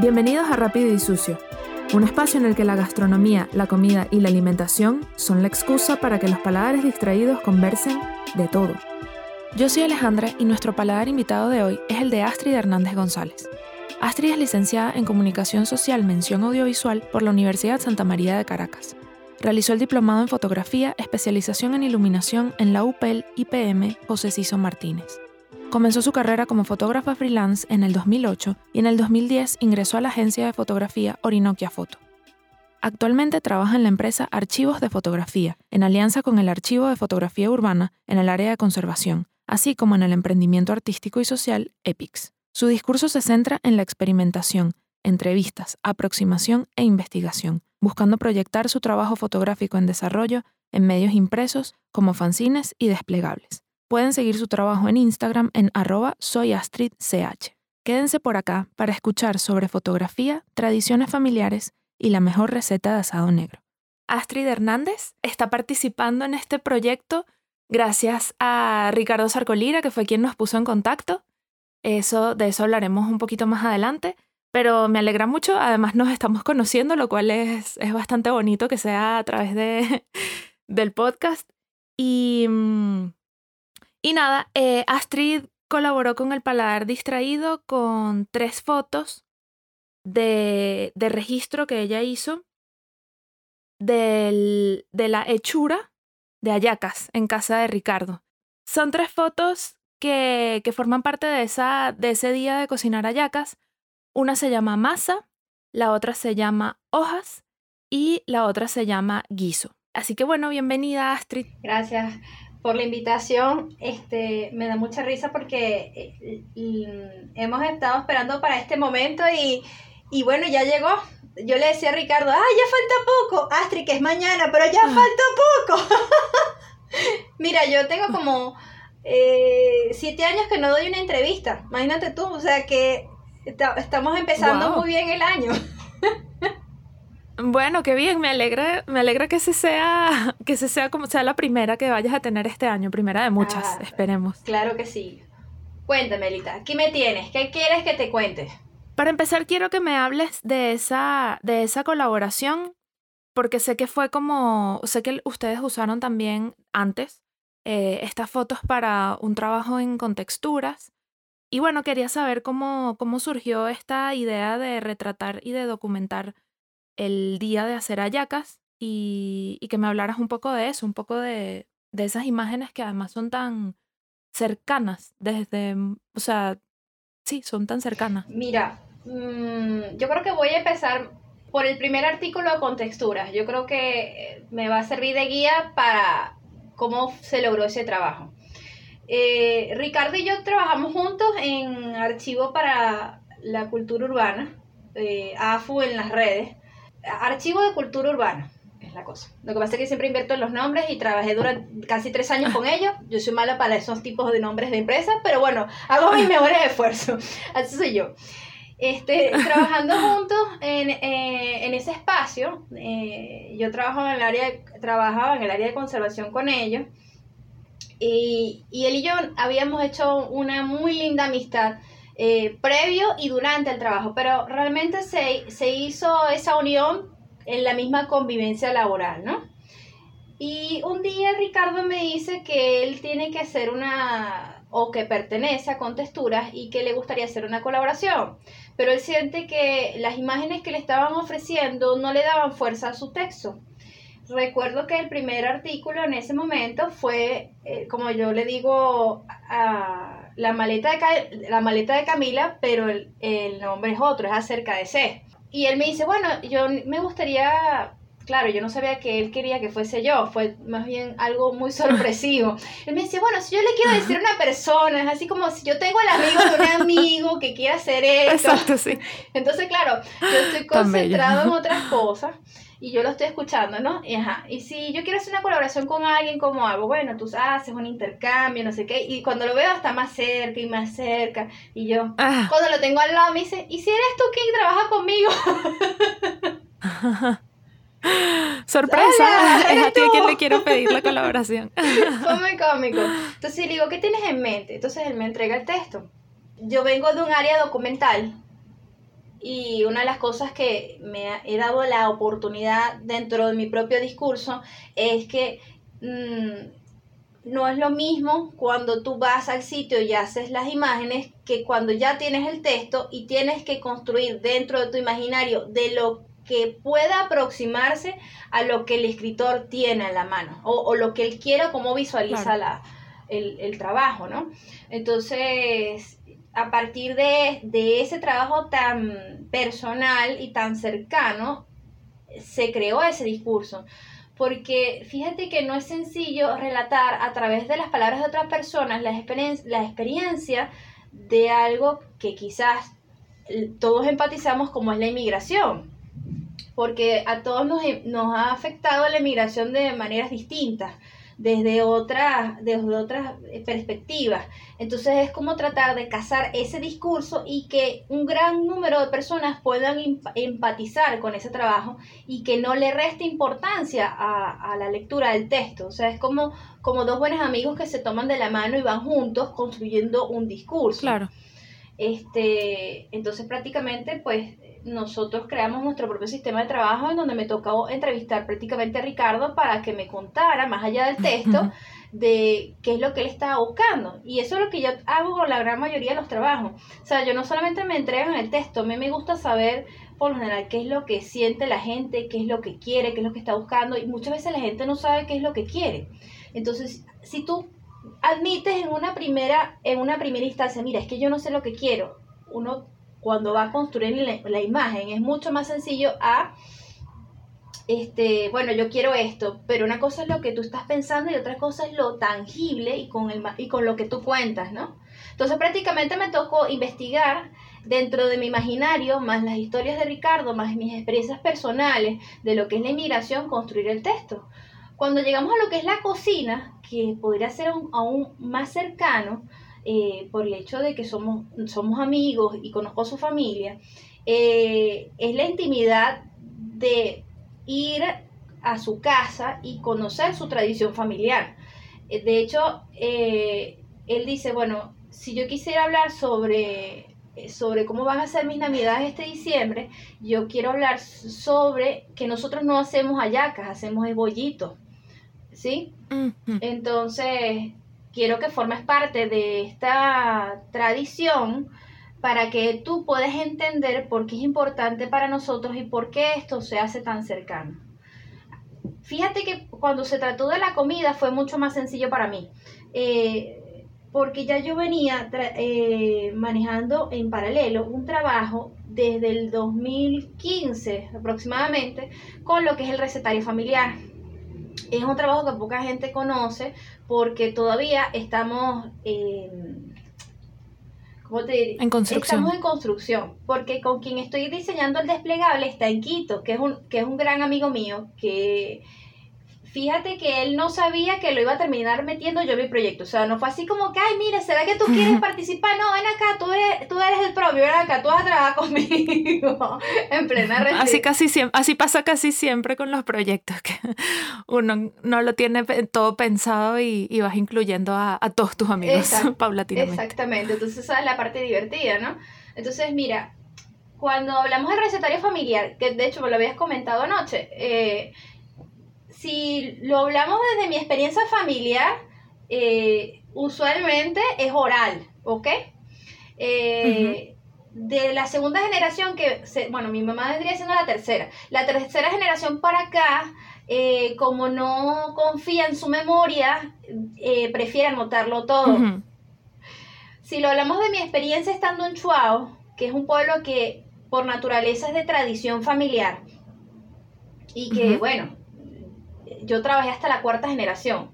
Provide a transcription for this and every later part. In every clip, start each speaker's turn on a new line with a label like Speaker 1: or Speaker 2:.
Speaker 1: Bienvenidos a Rápido y Sucio, un espacio en el que la gastronomía, la comida y la alimentación son la excusa para que los paladares distraídos conversen de todo. Yo soy Alejandra y nuestro paladar invitado de hoy es el de Astrid Hernández González. Astrid es licenciada en Comunicación Social Mención Audiovisual por la Universidad Santa María de Caracas. Realizó el diplomado en fotografía, especialización en iluminación en la UPEL IPM José Ciso Martínez. Comenzó su carrera como fotógrafa freelance en el 2008 y en el 2010 ingresó a la agencia de fotografía Orinoquia Foto. Actualmente trabaja en la empresa Archivos de Fotografía, en alianza con el Archivo de Fotografía Urbana en el área de conservación, así como en el emprendimiento artístico y social EPIX. Su discurso se centra en la experimentación, entrevistas, aproximación e investigación, buscando proyectar su trabajo fotográfico en desarrollo en medios impresos como fanzines y desplegables. Pueden seguir su trabajo en Instagram en arroba soyastridch. Quédense por acá para escuchar sobre fotografía, tradiciones familiares y la mejor receta de asado negro. Astrid Hernández está participando en este proyecto gracias a Ricardo Sarcolira, que fue quien nos puso en contacto. Eso, de eso hablaremos un poquito más adelante, pero me alegra mucho. Además, nos estamos conociendo, lo cual es, es bastante bonito que sea a través de, del podcast. Y mm, y nada, eh, Astrid colaboró con El Paladar Distraído con tres fotos de, de registro que ella hizo del, de la hechura de Ayacas en casa de Ricardo. Son tres fotos que, que forman parte de, esa, de ese día de cocinar Ayacas. Una se llama masa, la otra se llama hojas y la otra se llama guiso. Así que bueno, bienvenida Astrid.
Speaker 2: Gracias por la invitación. Este, me da mucha risa porque eh, hemos estado esperando para este momento y, y, bueno, ya llegó. Yo le decía a Ricardo, ah, ya falta poco. Astrid, que es mañana, pero ya ah. falta poco. Mira, yo tengo como eh, siete años que no doy una entrevista. Imagínate tú, o sea que estamos empezando muy bien el año.
Speaker 1: Bueno, qué bien, me alegra, me alegra que se sea, que se sea como sea la primera que vayas a tener este año, primera de muchas, ah, esperemos.
Speaker 2: Claro que sí. Cuéntame, Lita, ¿qué me tienes? ¿Qué quieres que te cuente?
Speaker 1: Para empezar, quiero que me hables de esa, de esa colaboración, porque sé que fue como, sé que ustedes usaron también antes eh, estas fotos para un trabajo en contexturas. Y bueno, quería saber cómo, cómo surgió esta idea de retratar y de documentar el día de hacer ayacas y, que me hablaras un poco de eso, un poco de, esas imágenes que además son tan cercanas desde, mm, o sea, sí, son tan cercanas.
Speaker 2: Mira, mm, yo creo que voy a empezar por el primer artículo con texturas. Yo creo que me va a servir de guía para cómo se logró ese trabajo. Eh, Ricardo y yo trabajamos juntos en Archivo para la Cultura Urbana, eh, AFU en las redes. Archivo de Cultura Urbana es la cosa. Lo que pasa es que siempre invierto en los nombres y trabajé durante casi tres años con ellos. Yo soy mala para esos tipos de nombres de empresas, pero bueno, hago mis mejores esfuerzos. Así soy yo. Este, trabajando juntos en, eh, en ese espacio, eh, yo trabajo en el área, trabajaba en el área de conservación con ellos. Y, y él y yo habíamos hecho una muy linda amistad eh, previo y durante el trabajo, pero realmente se, se hizo esa unión en la misma convivencia laboral, ¿no? Y un día Ricardo me dice que él tiene que hacer una, o que pertenece a Contexturas y que le gustaría hacer una colaboración, pero él siente que las imágenes que le estaban ofreciendo no le daban fuerza a su texto. Recuerdo que el primer artículo en ese momento fue, eh, como yo le digo a la maleta de, la maleta de Camila, pero el, nombre es otro, es acerca de C. Y él me dice, bueno, yo me gustaría claro, yo no sabía que él quería que fuese yo, fue más bien algo muy sorpresivo. Él me dice, bueno, si yo le quiero decir a una persona, es así como si yo tengo el amigo de un amigo que quiere hacer esto.
Speaker 1: Exacto, sí.
Speaker 2: Entonces, claro, yo estoy concentrado en otras cosas y yo lo estoy escuchando, ¿no? Y, ajá, y si yo quiero hacer una colaboración con alguien, ¿cómo hago? Bueno, tú haces un intercambio, no sé qué, y cuando lo veo está más cerca y más cerca, y yo, ah. cuando lo tengo al lado, me dice, ¿y si eres tú quien trabaja conmigo?
Speaker 1: ¡Sorpresa! es a ti a quien le quiero pedir la colaboración.
Speaker 2: Fue muy cómico. Entonces le digo, ¿qué tienes en mente? Entonces él me entrega el texto. Yo vengo de un área documental y una de las cosas que me he dado la oportunidad dentro de mi propio discurso es que mm, no es lo mismo cuando tú vas al sitio y haces las imágenes que cuando ya tienes el texto y tienes que construir dentro de tu imaginario de lo que pueda aproximarse a lo que el escritor tiene en la mano o, lo que él quiera, cómo visualiza la, el, trabajo, ¿no? Entonces, a partir de, de ese trabajo tan personal y tan cercano, se creó ese discurso. Porque fíjate que no es sencillo relatar a través de las palabras de otras personas la, la experiencia de algo que quizás todos empatizamos como es la inmigración, porque a todos nos, nos ha afectado la inmigración de maneras distintas desde otras, desde otras perspectivas. Entonces es como tratar de cazar ese discurso y que un gran número de personas puedan empatizar con ese trabajo y que no le reste importancia a, la lectura del texto. O sea, es como, como dos buenos amigos que se toman de la mano y van juntos construyendo un discurso.
Speaker 1: Claro.
Speaker 2: Este, entonces prácticamente pues nosotros creamos nuestro propio sistema de trabajo en donde me tocó entrevistar prácticamente a Ricardo para que me contara, más allá del texto, de qué es lo que él estaba buscando. Y eso es lo que yo hago con la gran mayoría de los trabajos. O sea, yo no solamente me entregan el texto, a mí me gusta saber por lo general qué es lo que siente la gente, qué es lo que quiere, qué es lo que está buscando. Y muchas veces la gente no sabe qué es lo que quiere. Entonces, si tú admites en una primera, en una primera instancia, mira, es que yo no sé lo que quiero, uno cuando va a construir la, imagen es mucho más sencillo a este, bueno, yo quiero esto, pero una cosa es lo que tú estás pensando y otra cosa es lo tangible y con, el, y con lo que tú cuentas, ¿no? Entonces prácticamente me tocó investigar dentro de mi imaginario, más las historias de Ricardo, más mis experiencias personales de lo que es la inmigración, construir el texto. Cuando llegamos a lo que es la cocina, que podría ser aún más cercano, eh, por el hecho de que somos, somos amigos y conozco a su familia, eh, es la intimidad de ir a su casa y conocer su tradición familiar. Eh, de hecho, él dice, bueno, si yo quisiera hablar sobre, sobre cómo van a ser mis navidades este diciembre, yo quiero hablar sobre que nosotros no hacemos hallacas, hacemos bollitos. ¿Sí? Entonces, quiero que formes parte de esta tradición para que tú puedas entender por qué es importante para nosotros y por qué esto se hace tan cercano. Fíjate que cuando se trató de la comida fue mucho más sencillo para mí, eh, porque ya yo venía eh, manejando en paralelo un trabajo desde el 2015 aproximadamente con lo que es el recetario familiar es un trabajo que poca gente conoce porque todavía estamos en... ¿Cómo te
Speaker 1: En construcción.
Speaker 2: Estamos en construcción, porque con quien estoy diseñando el desplegable está en Quito, que es un, que es un gran amigo mío, que fíjate que él no sabía que lo iba a terminar metiendo yo en mi proyecto. O sea, no fue así como que, ay, mire, ¿será que tú quieres participar? No, ven acá, tú eres, tú eres el propio, ven acá, tú vas a trabajar conmigo en plena
Speaker 1: así casi siempre, Así pasa casi siempre con los proyectos, que uno no lo tiene todo pensado y, vas incluyendo a, todos tus amigos paulatinamente.
Speaker 2: Exactamente, entonces esa es la parte divertida, ¿no? Entonces, mira, cuando hablamos del recetario familiar, que de hecho me lo habías comentado anoche, eh, si lo hablamos desde mi experiencia familiar, eh, usualmente es oral, ¿ok? Eh, de la segunda generación, que, bueno, mi mamá vendría siendo la tercera. La tercera generación para acá, eh, como no confía en su memoria, prefiere anotarlo todo. Si lo hablamos de mi experiencia estando en Chuao, que es un pueblo que por naturaleza es de tradición familiar, y que, bueno, yo trabajé hasta la cuarta generación.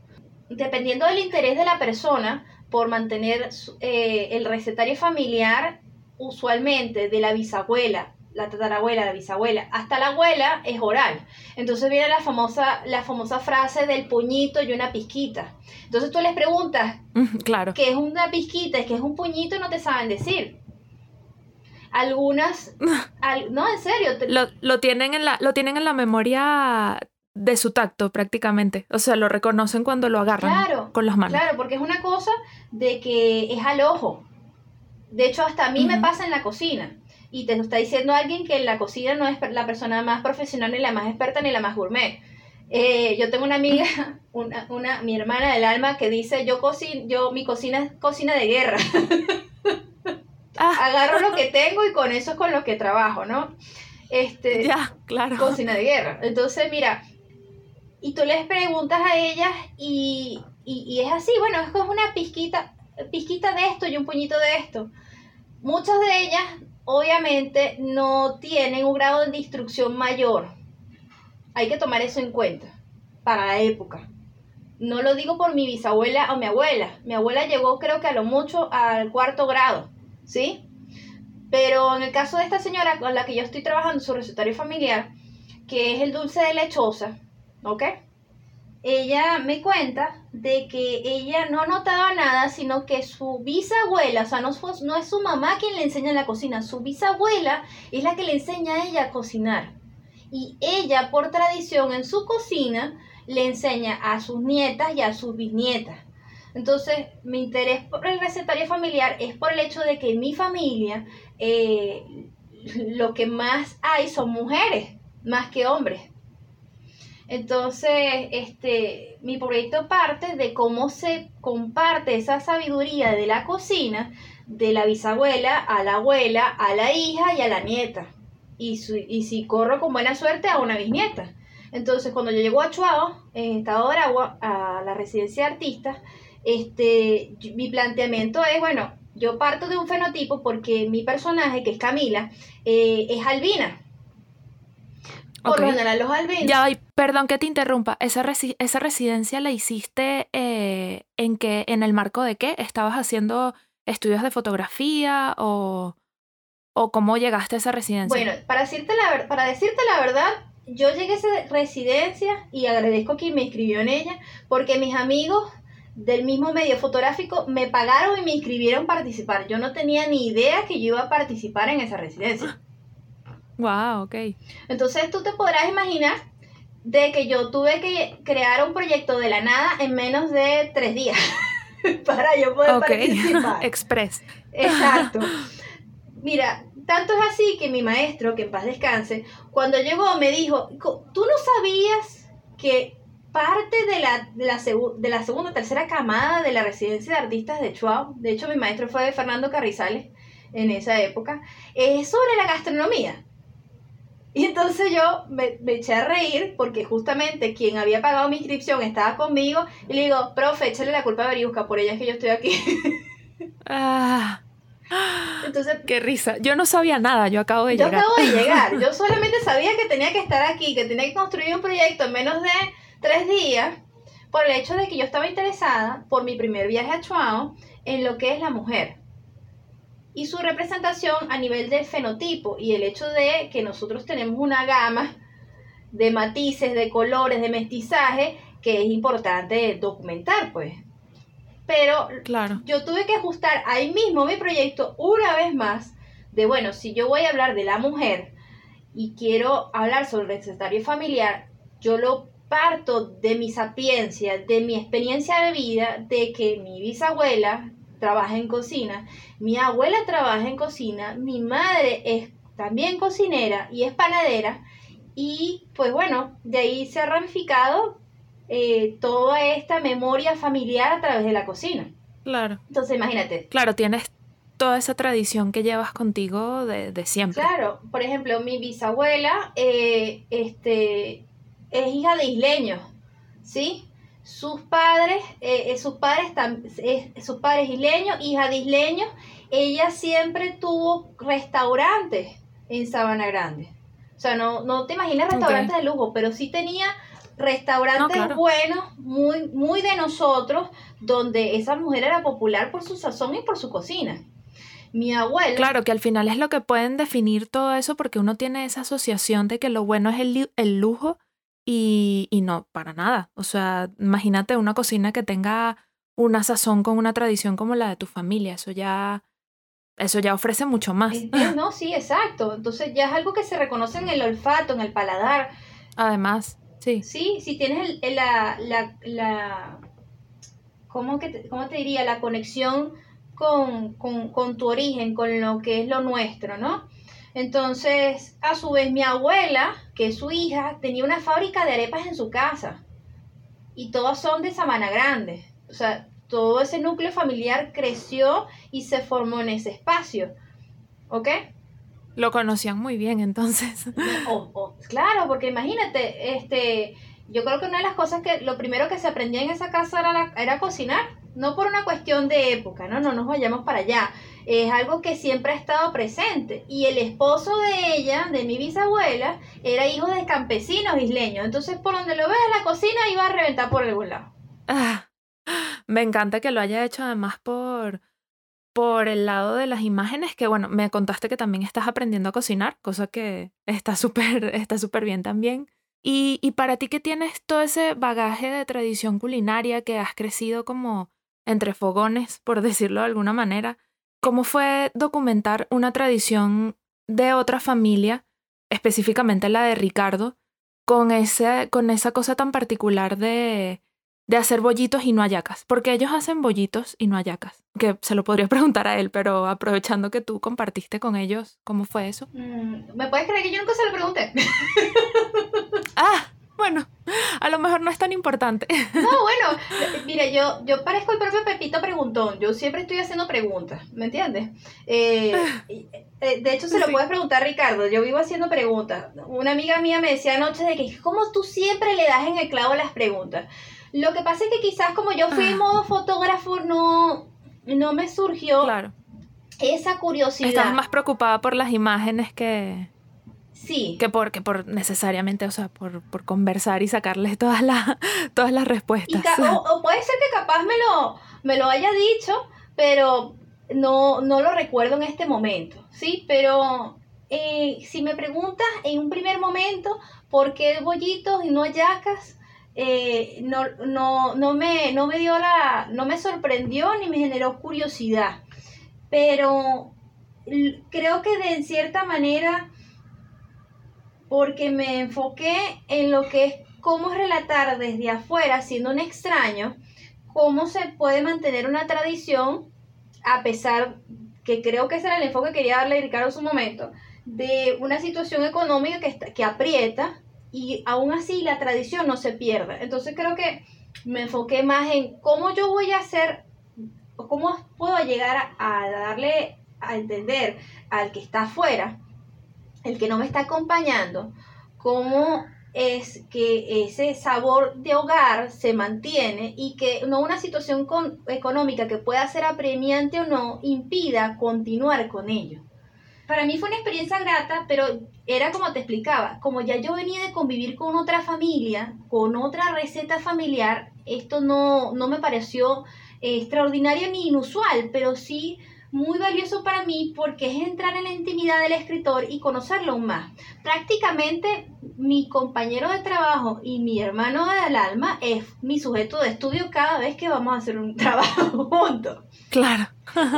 Speaker 2: Dependiendo del interés de la persona por mantener eh, el recetario familiar, usualmente de la bisabuela, la tatarabuela, la bisabuela, hasta la abuela es oral. Entonces viene la famosa, la famosa frase del puñito y una pizquita. Entonces tú les preguntas,
Speaker 1: claro.
Speaker 2: ¿qué es una pizquita? ¿Qué es un puñito? No te saben decir. Algunas, no, en serio.
Speaker 1: Lo, lo, tienen en la, lo tienen en la memoria de su tacto prácticamente. O sea, lo reconocen cuando lo agarran con las manos.
Speaker 2: Claro, porque es una cosa de que es al ojo. De hecho, hasta a mí me pasa en la cocina. y te está diciendo alguien que en la cocina no es la persona más profesional, ni la más experta, ni la más gourmet. Eh, yo tengo una amiga, una, una, mi hermana del alma, que dice, yo cocino, yo, mi cocina es cocina de guerra. Ah. Agarro lo que tengo y con eso es con lo que trabajo, ¿no? Este,
Speaker 1: ya, claro.
Speaker 2: Cocina de guerra. Entonces, mira, y tú les preguntas a ellas y, y, es así, bueno, es una pizquita, pizquita de esto y un puñito de esto. Muchas de ellas, obviamente, no tienen un grado de instrucción mayor hay que tomar eso en cuenta para la época. No lo digo por mi bisabuela o mi abuela. Mi abuela llegó creo que a lo mucho al cuarto grado, ¿sí? Pero en el caso de esta señora con la que yo estoy trabajando, su recetario familiar, que es el dulce de lechosa, ¿ok? Ella me cuenta de que ella no notaba nada, sino que su bisabuela, o sea, no, es su mamá quien le enseña en la cocina, su bisabuela es la que le enseña a ella a cocinar y ella por tradición en su cocina le enseña a sus nietas y a sus bisnietas. Entonces, mi interés por el recetario familiar es por el hecho de que en mi familia eh, lo que más hay son mujeres, más que hombres. Entonces, este, mi proyecto parte de cómo se comparte esa sabiduría de la cocina de la bisabuela a la abuela, a la hija y a la nieta y, si corro con buena suerte a una bisnieta. Entonces, cuando yo llego a Chuao, en Estado de Aragua, a la residencia de artistas, este, mi planteamiento es, bueno, yo parto de un fenotipo porque mi personaje, que es Camila, eh, es albina.
Speaker 1: Por lo general, los albinos. Ya, perdón que te interrumpa. ¿Esa, esa residencia la hiciste eh, en que, en el marco de qué? ¿Estabas haciendo estudios de fotografía o...? ¿O cómo llegaste a esa residencia?
Speaker 2: Bueno, para decirte la, para decirte la verdad, yo llegué a esa residencia y agradezco a quien me inscribió en ella, porque mis amigos del mismo medio fotográfico me pagaron y me inscribieron a participar. Yo no tenía ni idea que yo iba a participar en esa residencia.
Speaker 1: Wow, ok.
Speaker 2: Entonces tú te podrás imaginar de que yo tuve que crear un proyecto de la nada en menos de tres días para yo poder participar.
Speaker 1: Express.
Speaker 2: Exacto. Mira, tanto es así que mi maestro, que en paz descanse, cuando llegó me dijo, ¿tú no sabías que parte de la, de la, de la segunda tercera camada de la residencia de artistas de Chuao, de hecho mi maestro fue Fernando Carrizales en esa época, es sobre la gastronomía? Y entonces yo me, me, eché a reír porque justamente quien había pagado mi inscripción estaba conmigo y le digo, profe, échale la culpa a Beriusca, por ella es que yo estoy aquí.
Speaker 1: Ah. Entonces, qué risa. Yo no sabía nada, yo acabo de
Speaker 2: llegar.
Speaker 1: Yo
Speaker 2: acabo de llegar. Yo solamente sabía que tenía que estar aquí, que tenía que construir un proyecto en menos de tres días, por el hecho de que yo estaba interesada por mi primer viaje a Chuao en lo que es la mujer y su representación a nivel de fenotipo y el hecho de que nosotros tenemos una gama de matices, de colores, de mestizaje que es importante documentar, pues. Pero
Speaker 1: claro.
Speaker 2: yo tuve que ajustar ahí mismo mi proyecto una vez más de, bueno, si yo voy a hablar de la mujer y quiero hablar sobre el recetario familiar, yo lo parto de mi sapiencia, de mi experiencia de vida, de que mi bisabuela trabaja en cocina, mi abuela trabaja en cocina, mi madre es también cocinera y es panadera, y pues bueno, de ahí se ha ramificado eh, toda esta memoria familiar a través de la cocina.
Speaker 1: Claro.
Speaker 2: Entonces, imagínate.
Speaker 1: Claro, tienes toda esa tradición que llevas contigo de, siempre.
Speaker 2: Claro, por ejemplo, mi bisabuela eh, este, es hija de isleños, ¿sí? Sus padres, eh, sus padres, sus padres isleños, hija de isleños, ella siempre tuvo restaurantes en Sabana Grande. O sea, no, no te imaginas restaurantes de lujo, pero sí tenía restaurantes buenos, muy, muy de nosotros, donde esa mujer era popular por su sazón y por su cocina. Mi abuela.
Speaker 1: Claro, que al final es lo que pueden definir todo eso porque uno tiene esa asociación de que lo bueno es el, el lujo y, y no, para nada. O sea, imagínate una cocina que tenga una sazón con una tradición como la de tu familia. Eso ya, eso ya ofrece mucho más.
Speaker 2: No, sí, exacto. Entonces ya es algo que se reconoce en el olfato, en el paladar.
Speaker 1: Además. Sí.
Speaker 2: Sí, si tienes la, la, la ¿cómo, que te, ¿cómo te diría? La conexión con, tu origen, con lo que es lo nuestro, ¿no? Entonces, a su vez, mi abuela, que es su hija, tenía una fábrica de arepas en su casa. Y todas son de Samana Grande. O sea, todo ese núcleo familiar creció y se formó en ese espacio. ¿Ok?
Speaker 1: Lo conocían muy bien entonces.
Speaker 2: claro, porque imagínate, este, yo creo que una de las cosas que lo primero que se aprendía en esa casa era, era cocinar, no por una cuestión de época, no, no nos vayamos para allá, es algo que siempre ha estado presente. Y el esposo de ella, de mi bisabuela, era hijo de campesinos isleños, entonces por donde lo veas la cocina iba a reventar por algún lado.
Speaker 1: Ah, me encanta que lo haya hecho además por por el lado de las imágenes, que bueno, me contaste que también estás aprendiendo a cocinar, cosa que está súper está súper bien también. Y, y para ti que tienes todo ese bagaje de tradición culinaria, que has crecido como entre fogones, por decirlo de alguna manera, ¿cómo fue documentar una tradición de otra familia, específicamente la de Ricardo, con, ese, con esa cosa tan particular de, de hacer bollitos y no ayacas, porque ellos hacen bollitos y no ayacas, que se lo podría preguntar a él, pero aprovechando que tú compartiste con ellos, ¿cómo fue eso?
Speaker 2: Mm, ¿Me puedes creer que yo nunca se lo pregunté?
Speaker 1: ah, bueno, a lo mejor no es tan importante.
Speaker 2: No, bueno, mira, yo, yo parezco el propio Pepito Preguntón, yo siempre estoy haciendo preguntas, ¿me entiendes? Eh, eh, de hecho, se lo puedes preguntar a Ricardo, yo vivo haciendo preguntas. Una amiga mía me decía anoche de que, ¿cómo tú siempre le das en el clavo las preguntas? Lo que pasa es que quizás como yo fui en modo fotógrafo, no, no me surgió
Speaker 1: claro.
Speaker 2: esa curiosidad.
Speaker 1: Estabas más preocupada por las imágenes que...
Speaker 2: Sí.
Speaker 1: Que por, que por necesariamente, o sea, por, conversar y sacarles todas, las todas las respuestas.
Speaker 2: o, puede ser que capaz me lo, me lo haya dicho, pero no, no lo recuerdo en este momento, ¿sí? Pero eh, si me preguntas en un primer momento por qué bollitos y no yacas, eh, no, no, no, me, no me dio la, no me sorprendió ni me generó curiosidad. Pero creo que de cierta manera, porque me enfoqué en lo que es cómo relatar desde afuera, siendo un extraño, cómo se puede mantener una tradición, a pesar que creo que ese era el enfoque que quería darle Ricardo en su momento, de una situación económica que, que aprieta, y aún así la tradición no se pierde. Entonces creo que me enfoqué más en cómo yo voy a hacer, cómo puedo llegar a, darle a entender al que está afuera, el que no me está acompañando, cómo es que ese sabor de hogar se mantiene y que no una situación económica que pueda ser apremiante o no impida continuar con ello para mí fue una experiencia grata, pero era como te explicaba, como ya yo venía de convivir con otra familia, con otra receta familiar, esto no, no me pareció eh, extraordinario ni inusual, pero sí muy valioso para mí porque es entrar en la intimidad del escritor y conocerlo aún más. Prácticamente mi compañero de trabajo y mi hermano del alma es mi sujeto de estudio cada vez que vamos a hacer un trabajo juntos.
Speaker 1: Claro.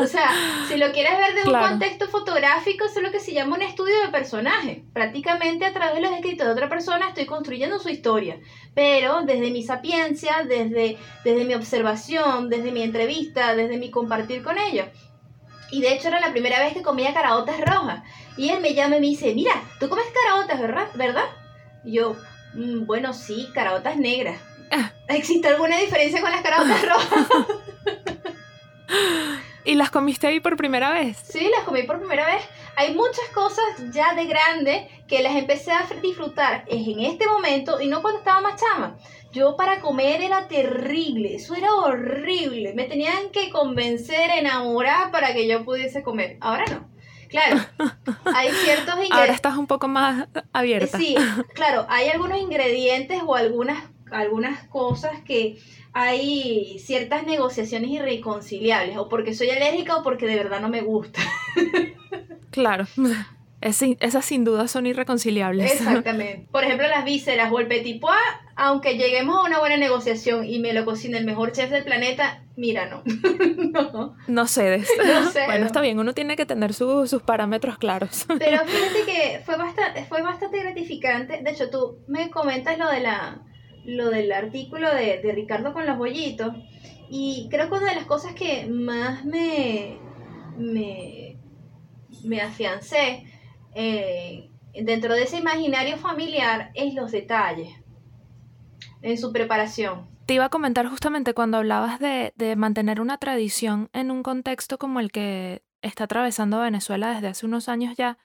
Speaker 2: O sea, si lo quieres ver de un contexto fotográfico, es lo que se llama un estudio de personaje. Prácticamente a través de los escritos de otra persona estoy construyendo su historia. Pero desde mi sapiencia, desde, desde mi observación, desde mi entrevista, desde mi compartir con ellos. Y de hecho era la primera vez que comía caraotas rojas. Y él me llama y me dice, mira, tú comes caraotas, ¿verdad? ¿verdad? Y yo, mm, bueno, sí, caraotas negras. Ah. ¿Existe alguna diferencia con las caraotas rojas?
Speaker 1: ¿Y las comiste ahí por primera vez?
Speaker 2: Sí, las comí por primera vez. Hay muchas cosas ya de grande que las empecé a disfrutar es en este momento y no cuando estaba más chama. Yo para comer era terrible, eso era horrible. Me tenían que convencer, enamorar para que yo pudiese comer. Ahora no. Claro, hay ciertos ingredientes.
Speaker 1: Ahora estás un poco más abierta.
Speaker 2: Sí, claro, hay algunos ingredientes o algunas, algunas cosas que hay ciertas negociaciones irreconciliables, o porque soy alérgica o porque de verdad no me gusta.
Speaker 1: claro. Esas sin duda son irreconciliables.
Speaker 2: Exactamente. Por ejemplo, las vísceras o el petit pois, aunque lleguemos a una buena negociación y me lo cocine el mejor chef del planeta, mira, no.
Speaker 1: no. No cedes. bueno, está bien, uno tiene que tener sus parámetros claros.
Speaker 2: Pero fíjate que fue bastante, fue bastante gratificante. De hecho, tú me comentas lo de la lo del artículo de, de Ricardo con los bollitos. Y creo que una de las cosas que más me, me, me afiancé eh, dentro de ese imaginario familiar es los detalles en su preparación.
Speaker 1: Te iba a comentar justamente cuando hablabas de, mantener una tradición en un contexto como el que está atravesando Venezuela desde hace unos años ya,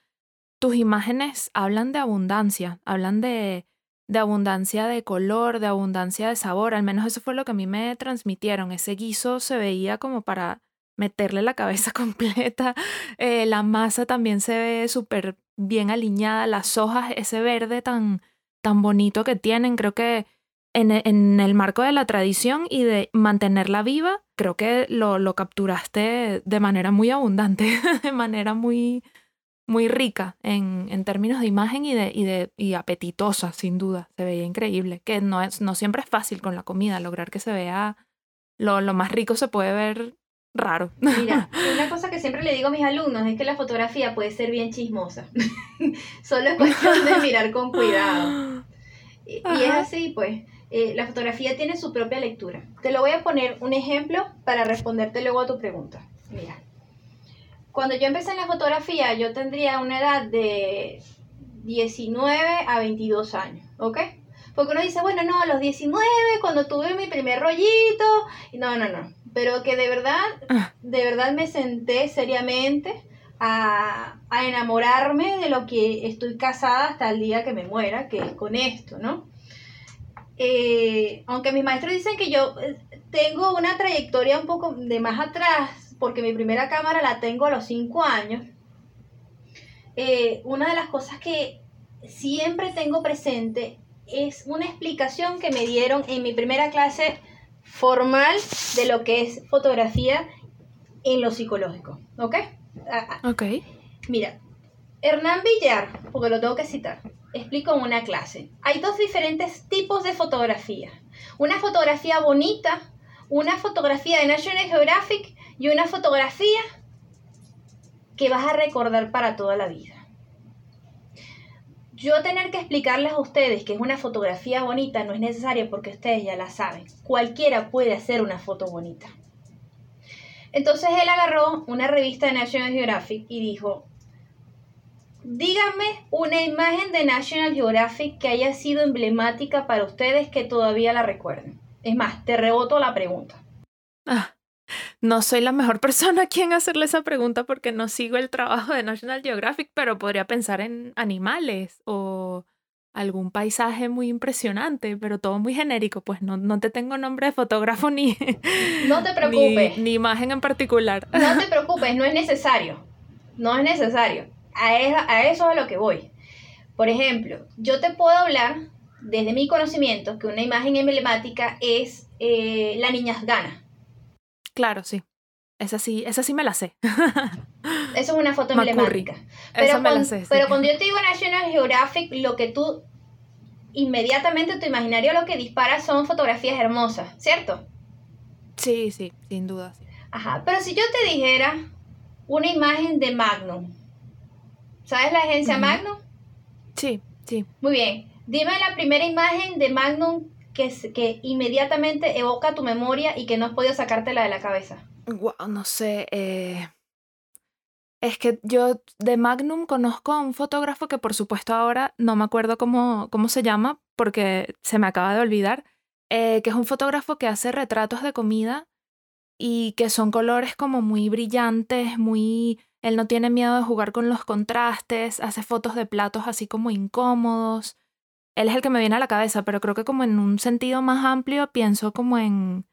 Speaker 1: tus imágenes hablan de abundancia, hablan de, de abundancia de color, de abundancia de sabor, al menos eso fue lo que a mí me transmitieron, ese guiso se veía como para meterle la cabeza completa, eh, la masa también se ve súper bien alineada, las hojas, ese verde tan, tan bonito que tienen, creo que en, en, el marco de la tradición y de mantenerla viva, creo que lo, lo capturaste de manera muy abundante, de manera muy, muy rica en, en, términos de imagen y, de, y, de, y apetitosa, sin duda. Se veía increíble, que no, es, no siempre es fácil con la comida, lograr que se vea lo, lo más rico se puede ver raro.
Speaker 2: Mira, una cosa que siempre le digo a mis alumnos es que la fotografía puede ser bien chismosa. Solo es cuestión de mirar con cuidado. Y, y es así, pues. Eh, la fotografía tiene su propia lectura. Te lo voy a poner un ejemplo para responderte luego a tu pregunta. Mira, cuando yo empecé en la fotografía, yo tendría una edad de 19 a 22 años, ¿ok? Porque uno dice, bueno, no, a los 19, cuando tuve mi primer rollito, no, no, no, pero que de verdad, de verdad me senté seriamente a, a enamorarme de lo que estoy casada hasta el día que me muera, que es con esto, ¿no? Eh, aunque mis maestros dicen que yo eh, tengo una trayectoria un poco de más atrás, porque mi primera cámara la tengo a los 5 años, eh, una de las cosas que siempre tengo presente es una explicación que me dieron en mi primera clase formal de lo que es fotografía en lo psicológico. ¿Ok?
Speaker 1: Ok.
Speaker 2: Mira, Hernán Villar, porque lo tengo que citar, explico en una clase. Hay dos diferentes tipos de fotografía. Una fotografía bonita, una fotografía de National Geographic y una fotografía que vas a recordar para toda la vida. Yo tener que explicarles a ustedes que es una fotografía bonita no es necesario porque ustedes ya la saben. Cualquiera puede hacer una foto bonita. Entonces él agarró una revista de National Geographic y dijo, Díganme una imagen de National Geographic que haya sido emblemática para ustedes que todavía la recuerden. Es más, te reboto la pregunta.
Speaker 1: Ah, no soy la mejor persona a quien hacerle esa pregunta porque no sigo el trabajo de National Geographic, pero podría pensar en animales o algún paisaje muy impresionante, pero todo muy genérico, pues no, no te tengo nombre de fotógrafo ni,
Speaker 2: no te preocupes.
Speaker 1: ni, ni imagen en particular.
Speaker 2: No te preocupes, no es necesario. No es necesario a, eso, a eso es a lo que voy. Por ejemplo, yo te puedo hablar desde mi conocimiento que una imagen emblemática es eh, la niña gana.
Speaker 1: Claro, sí. Esa sí, esa sí me la sé.
Speaker 2: Eso es una foto emblemática. Pero, me la sé, pero cuando yo te digo National Geographic, lo que tú inmediatamente tu imaginario lo que dispara son fotografías hermosas, ¿cierto?
Speaker 1: Sí, sí, sin duda.
Speaker 2: Ajá, pero si yo te dijera una imagen de Magnum, ¿Sabes la agencia Magnum?
Speaker 1: Sí, sí.
Speaker 2: Muy bien. Dime la primera imagen de Magnum que, que inmediatamente evoca tu memoria y que no has podido sacártela de la cabeza.
Speaker 1: Wow, no sé. Eh... Es que yo de Magnum conozco a un fotógrafo que por supuesto ahora no me acuerdo cómo, cómo se llama porque se me acaba de olvidar, eh, que es un fotógrafo que hace retratos de comida y que son colores como muy brillantes, muy él no tiene miedo de jugar con los contrastes, hace fotos de platos así como incómodos. Él es el que me viene a la cabeza, pero creo que como en un sentido más amplio pienso como en...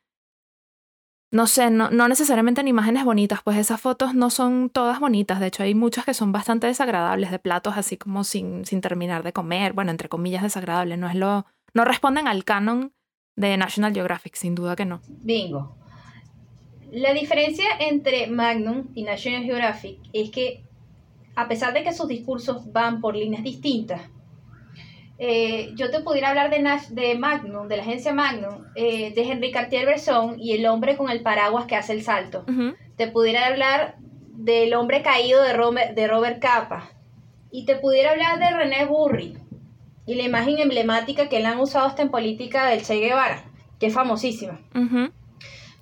Speaker 1: No sé, no, necesariamente en imágenes bonitas, pues esas fotos no son todas bonitas, de hecho hay muchas que son bastante desagradables, de platos así como sin, sin terminar de comer, bueno, entre comillas desagradables, no es lo... no responden al canon de National Geographic, sin duda que no.
Speaker 2: Bingo. La diferencia entre Magnum y National Geographic es que, a pesar de que sus discursos van por líneas distintas, eh, yo te pudiera hablar de, de Magnum, de la agencia Magnum, eh, de Henry Cartier-Bresson y el hombre con el paraguas que hace el salto. Te pudiera hablar del hombre caído de Robert, de Robert Capa. Y te pudiera hablar de René Burri y la imagen emblemática que él han usado hasta en política del Che Guevara, que es famosísima.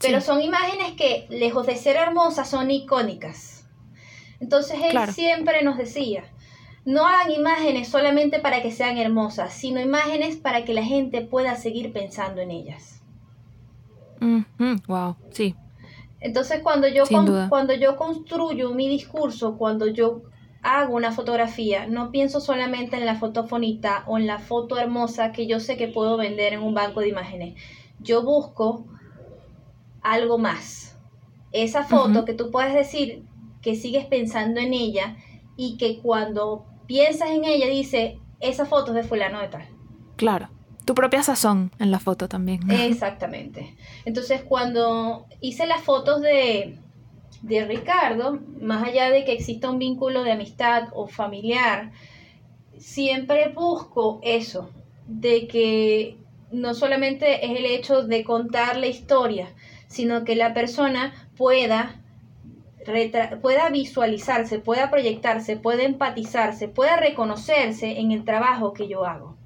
Speaker 2: Pero son imágenes que, lejos de ser hermosas, son icónicas. Entonces él siempre nos decía, no hagan imágenes solamente para que sean hermosas, sino imágenes para que la gente pueda seguir pensando en ellas.
Speaker 1: wow, sí.
Speaker 2: Entonces cuando yo, cuando yo construyo mi discurso, cuando yo hago una fotografía, no pienso solamente en la foto bonita o en la foto hermosa que yo sé que puedo vender en un banco de imágenes. Yo busco algo más. Esa foto que tú puedes decir que sigues pensando en ella y que cuando piensas en ella dice, esa foto es de fulano de tal.
Speaker 1: Claro. Tu propia sazón en la foto también.
Speaker 2: Exactamente. Entonces cuando hice las fotos de, de Ricardo, más allá de que exista un vínculo de amistad o familiar, siempre busco eso, de que no solamente es el hecho de contar la historia, sino que la persona pueda, pueda visualizarse, pueda proyectarse, pueda empatizarse, pueda reconocerse en el trabajo que yo hago.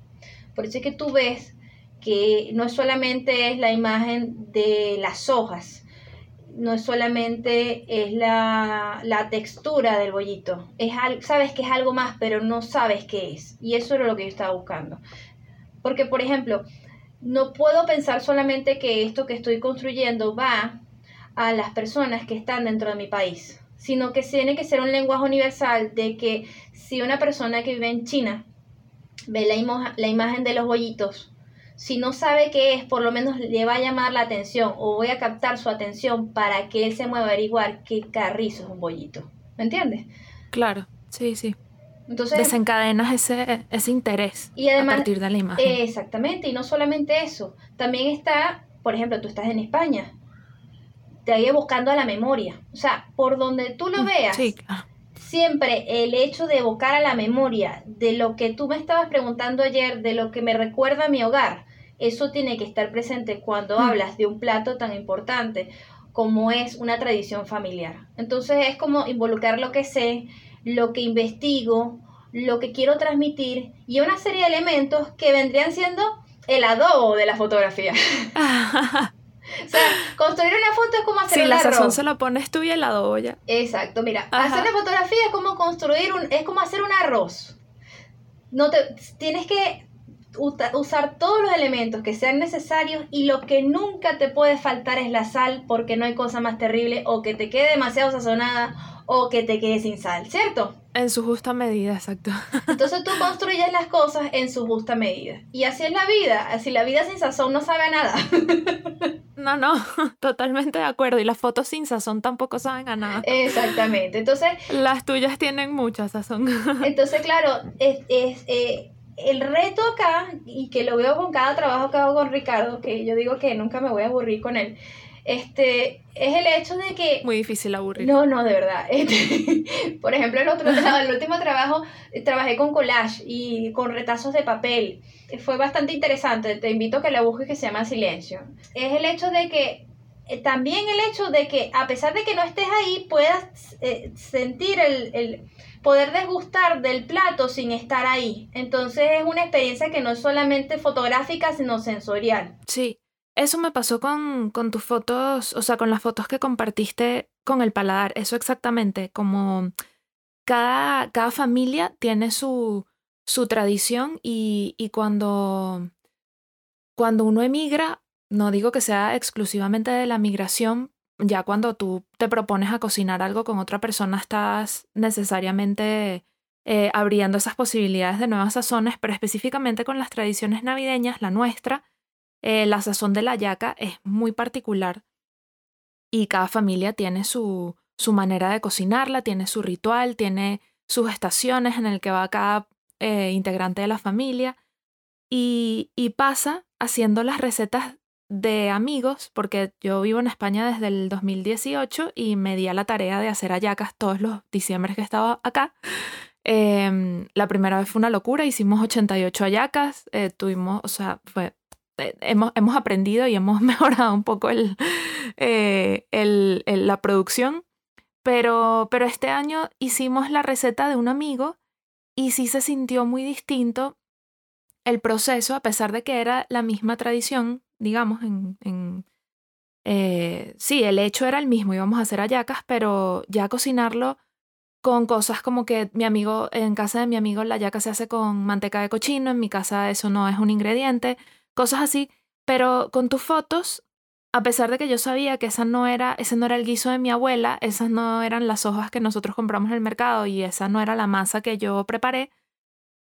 Speaker 2: Por eso es que tú ves que no solamente es la imagen de las hojas, no solamente es la, textura del bollito, es sabes que es algo más, pero no sabes qué es. Y eso era lo que yo estaba buscando. Porque, por ejemplo, no puedo pensar solamente que esto que estoy construyendo va a las personas que están dentro de mi país, sino que tiene que ser un lenguaje universal de que si una persona que vive en China ve la, la imagen de los bollitos, si no sabe qué es, por lo menos le va a llamar la atención o voy a captar su atención para que él se mueva a averiguar qué carrizo es un bollito. ¿Me entiendes?
Speaker 1: Claro, sí, sí. Entonces, desencadenas ese, ese interés
Speaker 2: y a
Speaker 1: partir de la imagen.
Speaker 2: exactamente, y no solamente eso, también está, por ejemplo, tú estás en España, te ir buscando a la memoria, o sea, por donde tú lo mm, veas, sí, siempre el hecho de evocar a la memoria de lo que tú me estabas preguntando ayer, de lo que me recuerda a mi hogar, eso tiene que estar presente cuando mm. hablas de un plato tan importante como es una tradición familiar. Entonces es como involucrar lo que sé, lo que investigo, lo que quiero transmitir y una serie de elementos que vendrían siendo el adobo de la fotografía. O sea, construir una foto es como hacer
Speaker 1: un la sazón se la pones tú y el adobo ya.
Speaker 2: Exacto, mira, hacer la fotografía es como construir un, es como hacer un arroz. No te, tienes que usar todos los elementos que sean necesarios y lo que nunca te puede faltar es la sal porque no hay cosa más terrible o que te quede demasiado sazonada o que te quede sin sal, ¿cierto?
Speaker 1: En su justa medida, exacto.
Speaker 2: Entonces tú construyes las cosas en su justa medida. Y así es la vida. Así la vida sin sazón no sabe a nada.
Speaker 1: No, no, totalmente de acuerdo. Y las fotos sin sazón tampoco saben a nada.
Speaker 2: Exactamente. Entonces.
Speaker 1: Las tuyas tienen mucha sazón.
Speaker 2: Entonces, claro, es, es eh, el reto acá, y que lo veo con cada trabajo que hago con Ricardo, que yo digo que nunca me voy a aburrir con él, este, es el hecho de que...
Speaker 1: Muy difícil aburrir.
Speaker 2: No, no, de verdad. Este, por ejemplo, el, otro, el último trabajo trabajé con collage y con retazos de papel. Fue bastante interesante. Te invito a que la busques que se llama Silencio. Es el hecho de que eh, también el hecho de que a pesar de que no estés ahí, puedas eh, sentir el, el, poder desgustar del plato sin estar ahí. Entonces es una experiencia que no es solamente fotográfica, sino sensorial.
Speaker 1: Sí, eso me pasó con, con tus fotos, o sea, con las fotos que compartiste con el paladar. Eso exactamente, como cada, cada familia tiene su, su tradición y, y cuando, cuando uno emigra, no digo que sea exclusivamente de la migración, ya cuando tú te propones a cocinar algo con otra persona, estás necesariamente eh, abriendo esas posibilidades de nuevas sazones, pero específicamente con las tradiciones navideñas, la nuestra, eh, la sazón de la yaca es muy particular y cada familia tiene su, su manera de cocinarla, tiene su ritual, tiene sus estaciones en el que va cada eh, integrante de la familia y, y pasa haciendo las recetas de amigos, porque yo vivo en España desde el 2018 y me di a la tarea de hacer ayacas todos los diciembres que estaba acá. Em, la primera vez fue una locura, hicimos 88 ayacas, eh, tuvimos, o sea, fue eh, hemos, hemos, aprendido y hemos mejorado un poco el, eh, el, la producción, pero, pero este año hicimos la receta de un amigo y sí se sintió muy distinto el proceso, a pesar de que era la misma tradición, digamos, en, en eh, sí, el hecho era el mismo, íbamos a hacer ayacas, pero ya cocinarlo con cosas como que mi amigo, en casa de mi amigo la yaca se hace con manteca de cochino, en mi casa eso no es un ingrediente, cosas así, pero con tus fotos, a pesar de que yo sabía que esa no era, ese no era el guiso de mi abuela, esas no eran las hojas que nosotros compramos en el mercado y esa no era la masa que yo preparé,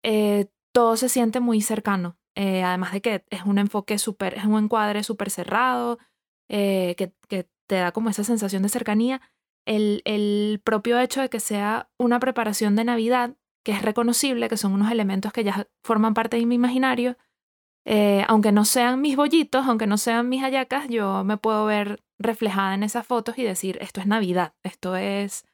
Speaker 1: eh, todo se siente muy cercano. Eh, además de que es un enfoque súper, es un encuadre súper cerrado, eh, que, que te da como esa sensación de cercanía el, propio hecho de que sea una preparación de Navidad, que es reconocible, que son unos elementos que ya forman parte de mi imaginario, eh, aunque no sean mis bollitos, aunque no sean mis hallacas, yo me puedo ver reflejada en esas fotos y decir, esto es Navidad, esto es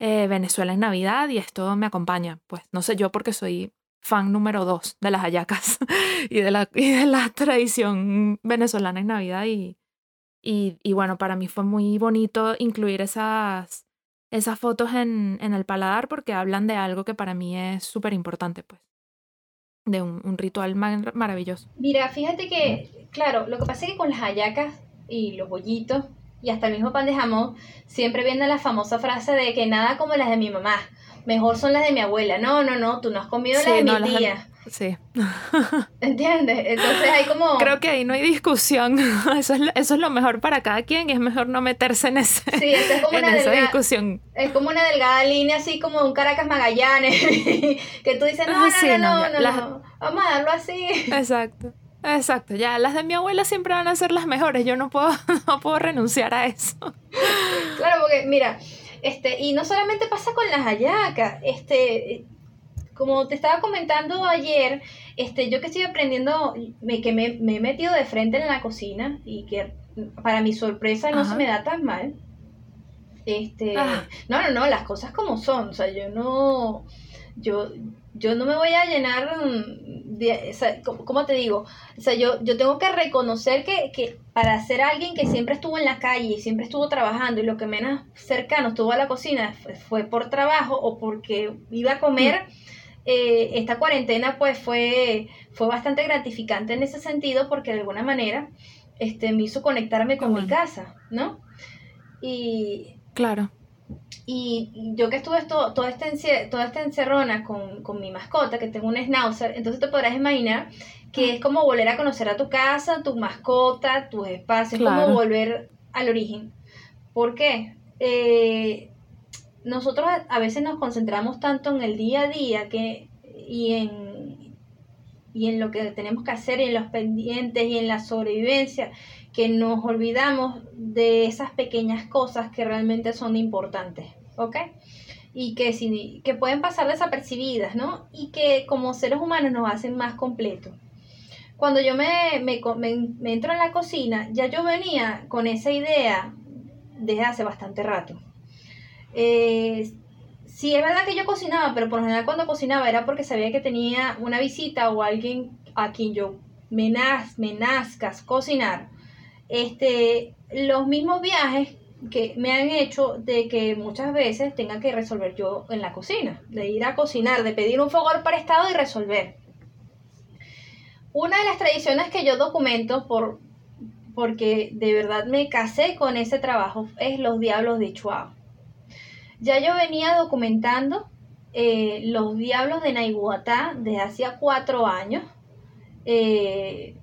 Speaker 1: eh, Venezuela en Navidad y esto me acompaña. Pues no sé yo porque soy fan número dos de las hallacas y de la, tradición venezolana en Navidad y, bueno, para mí fue muy bonito incluir esas, esas fotos en, en el paladar porque hablan de algo que para mí es súper importante, pues. De un, un ritual maravilloso.
Speaker 2: Mira, fíjate que, claro, lo que pasa es que con las hallacas y los bollitos y hasta el mismo pan de jamón, siempre viene la famosa frase de que nada como las de mi mamá, mejor son las de mi abuela. No, no, no, tú no has comido las de mi tía.
Speaker 1: Sí.
Speaker 2: ¿Entiendes? Entonces hay como...
Speaker 1: Creo que ahí no hay discusión. Eso es, eso es lo mejor para cada quien y es mejor no meterse en, ese,
Speaker 2: sí, es como una
Speaker 1: esa discusión.
Speaker 2: Es como una delgada línea así como un Caracas Magallanes, que tú dices, no, no, no, no, no, vamos a darlo así.
Speaker 1: Exacto. Exacto, ya las de mi abuela siempre van a ser las mejores, yo no puedo, no puedo renunciar a eso.
Speaker 2: Claro, porque mira, este, y no solamente pasa con las hallacas, este, como te estaba comentando ayer, este, yo que estoy aprendiendo, me, que me, he metido de frente en la cocina y que para mi sorpresa no se me da tan mal. Este, ah. no, no, no, las cosas como son, o sea, yo no, yo, yo no me voy a llenar de, o ¿cómo te digo? O sea, yo, yo tengo que reconocer que, que, para ser alguien que siempre estuvo en la calle y siempre estuvo trabajando y lo que menos cercano estuvo a la cocina fue, por trabajo o porque iba a comer. Mm. Eh, esta cuarentena pues fue, fue bastante gratificante en ese sentido porque de alguna manera este, me hizo conectarme con mi casa, ¿no? Y...
Speaker 1: Claro.
Speaker 2: Y yo que estuve todo, toda, esta toda esta encerrona con, con, mi mascota, que tengo un schnauzer, entonces te podrás imaginar que es como volver a conocer a tu casa, tu mascota, tus espacios, como volver al origen. ¿Por qué? Eh, nosotros a veces nos concentramos tanto en el día a día que, y, en, y en lo que tenemos que hacer, en los pendientes y en la sobrevivencia, que nos olvidamos de esas pequeñas cosas que realmente son importantes, ¿ok? Y que, si, que pueden pasar desapercibidas, ¿no? Y que como seres humanos nos hacen más completos. Cuando yo me, me, me entro en la cocina, ya yo venía con esa idea desde hace bastante rato eh, sí, es verdad que yo cocinaba, pero por lo general cuando cocinaba era porque sabía que tenía una visita o alguien a quien yo me, me nazcas cocinar. Este, los mismos viajes que me han hecho de que muchas veces tenga que resolver yo en la cocina, de ir a cocinar, de pedir un fogón estado y resolver. Una de las tradiciones que yo documento por porque de verdad me casé con ese trabajo es los diablos de Chuao. Ya yo venía documentando eh, los diablos de Naiguatá desde hacía cuatro años. Eh,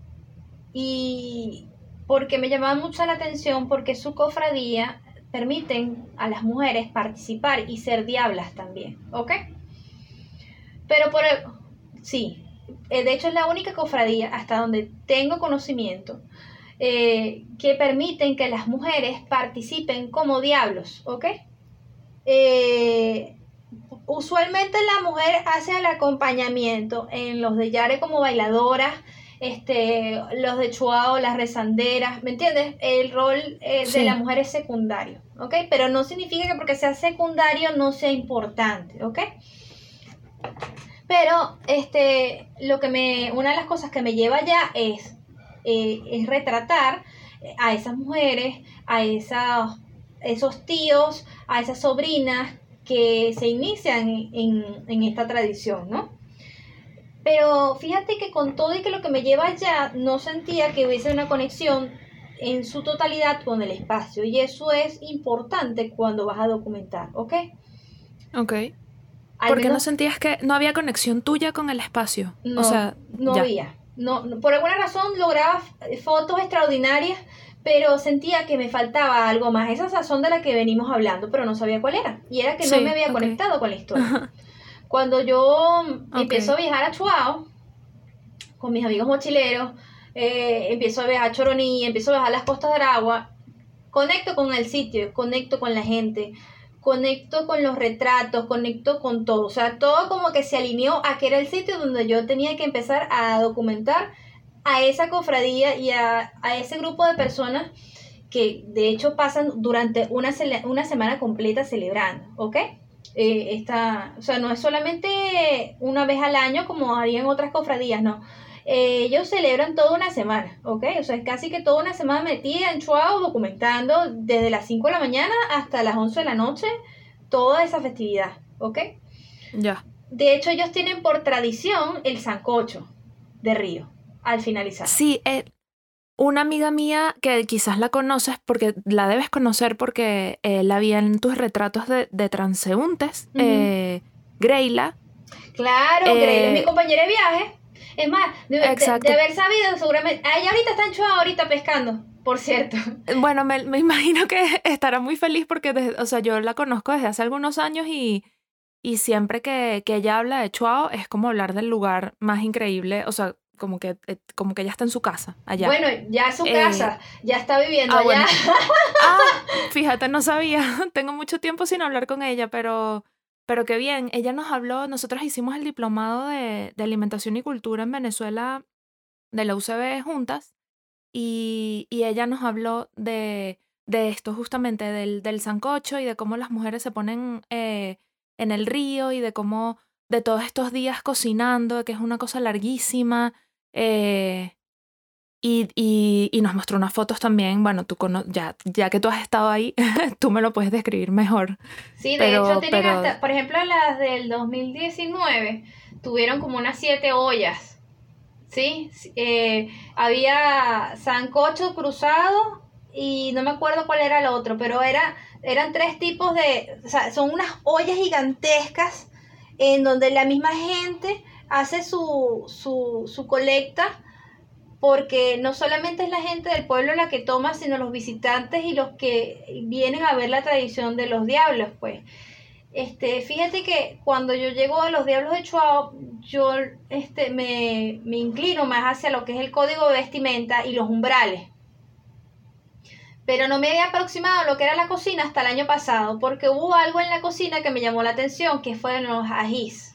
Speaker 2: y porque me llamaba mucho la atención porque su cofradía permiten a las mujeres participar y ser diablas también, ¿ok? Pero por el, sí, eh, de hecho es la única cofradía hasta donde tengo conocimiento que permiten que las mujeres participen como diablos, ¿ok? Eh, usualmente la mujer hace el acompañamiento en los de Yare como bailadoras, este, los de Chuao, las rezanderas, ¿me entiendes? El rol eh, de la mujer es secundario, ¿ok? Pero no significa que porque sea secundario no sea importante, ¿ok? Pero este, lo que me, una de las cosas que me lleva ya es, eh, es retratar a esas mujeres, a esas esos tíos, a esas sobrinas que se inician en, esta tradición, ¿no? Pero fíjate que con todo y que lo que me lleva allá, no sentía que hubiese una conexión en su totalidad con el espacio. Y eso es importante cuando vas a documentar, ¿ok?
Speaker 1: Ok. ¿Por qué no sentías que no había conexión tuya con el espacio?
Speaker 2: No,
Speaker 1: o sea,
Speaker 2: no había. No, por alguna razón lograba fotos extraordinarias, pero sentía que me faltaba algo más, esa sazón de la que venimos hablando, pero no sabía cuál era. Y era que no me había conectado con la historia. Cuando yo empiezo a viajar a Chuao, con mis amigos mochileros, eh, empiezo a viajar a Choroní, empiezo a viajar a las costas de Aragua, conecto con el sitio, conecto con la gente, conecto con los retratos, conecto con todo. O sea, todo como que se alineó a que era el sitio donde yo tenía que empezar a documentar a esa cofradía y a, ese grupo de personas que de hecho pasan durante una, una semana completa celebrando, ¿ok? Eh, esta, o sea, no es solamente una vez al año como harían otras cofradías, no eh, ellos celebran toda una semana, ¿ok? O sea, es casi que toda una semana metida en Chuao documentando desde las 5 de la mañana hasta las 11 de la noche toda esa festividad, ¿ok?
Speaker 1: Ya.
Speaker 2: De hecho, ellos tienen por tradición el sancocho de río al finalizar.
Speaker 1: Sí, eh, una amiga mía que quizás la conoces porque la debes conocer porque eh, la vi en tus retratos de, transeúntes, Greyla.
Speaker 2: Claro, Greyla es mi compañera de viaje. Es más, de, haber sabido, seguramente. Ella ahorita está en Chua, ahorita pescando, por cierto.
Speaker 1: Bueno, me, imagino que estará muy feliz porque, o sea, yo la conozco desde hace algunos años y, y siempre que, que ella habla de Chuao es como hablar del lugar más increíble, o sea, como que, eh, como que ella está en su casa allá.
Speaker 2: Bueno, ya es su casa, eh, ya está viviendo ah, allá.
Speaker 1: ah, fíjate, no sabía. Tengo mucho tiempo sin hablar con ella, pero pero qué bien, ella nos habló, nosotros hicimos el diplomado de, alimentación y cultura en Venezuela de la UCB juntas y, ella nos habló de, de esto justamente, del, del sancocho y de cómo las mujeres se ponen eh, en el río y de cómo de todos estos días cocinando, que es una cosa larguísima. Eh, y, y, y, nos mostró unas fotos también. Bueno, tú ya, ya que tú has estado ahí, tú me lo puedes describir mejor.
Speaker 2: Sí, de hecho tienen hasta, por ejemplo, las del 2019 tuvieron como unas siete ollas. ¿Sí? Eh, había sancocho cruzado y no me acuerdo cuál era el otro, pero era, eran tres tipos de, o sea, son unas ollas gigantescas en donde la misma gente hace su, su, su colecta porque no solamente es la gente del pueblo la que toma, sino los visitantes y los que vienen a ver la tradición de los diablos, pues. Este, fíjate que cuando yo llego a los diablos de Chuao, yo este, me, me inclino más hacia lo que es el código de vestimenta y los umbrales. Pero no me había aproximado a lo que era la cocina hasta el año pasado, porque hubo algo en la cocina que me llamó la atención, que fueron los ajís.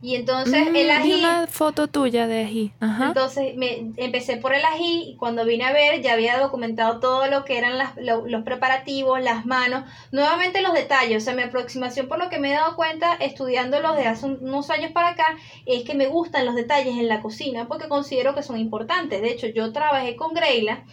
Speaker 2: Y entonces el mm, ají.
Speaker 1: una foto tuya de ají.
Speaker 2: Entonces me empecé por el ají y cuando vine a ver ya había documentado todo lo que eran las, los preparativos, las manos, nuevamente los detalles. O sea, mi aproximación por lo que me he dado cuenta estudiándolos de hace unos años para acá es que me gustan los detalles en la cocina porque considero que son importantes. De hecho, yo trabajé con Greyla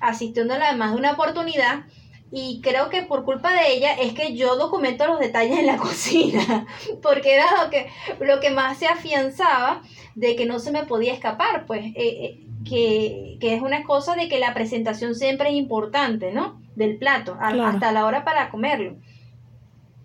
Speaker 2: asistiéndola además de una oportunidad y creo que por culpa de ella es que yo documento los detalles en la cocina, porque era lo que, lo que más se afianzaba de que no se me podía escapar, pues, eh, eh, que, que, es una cosa de que la presentación siempre es importante, ¿no? Del plato, hasta la hora para comerlo.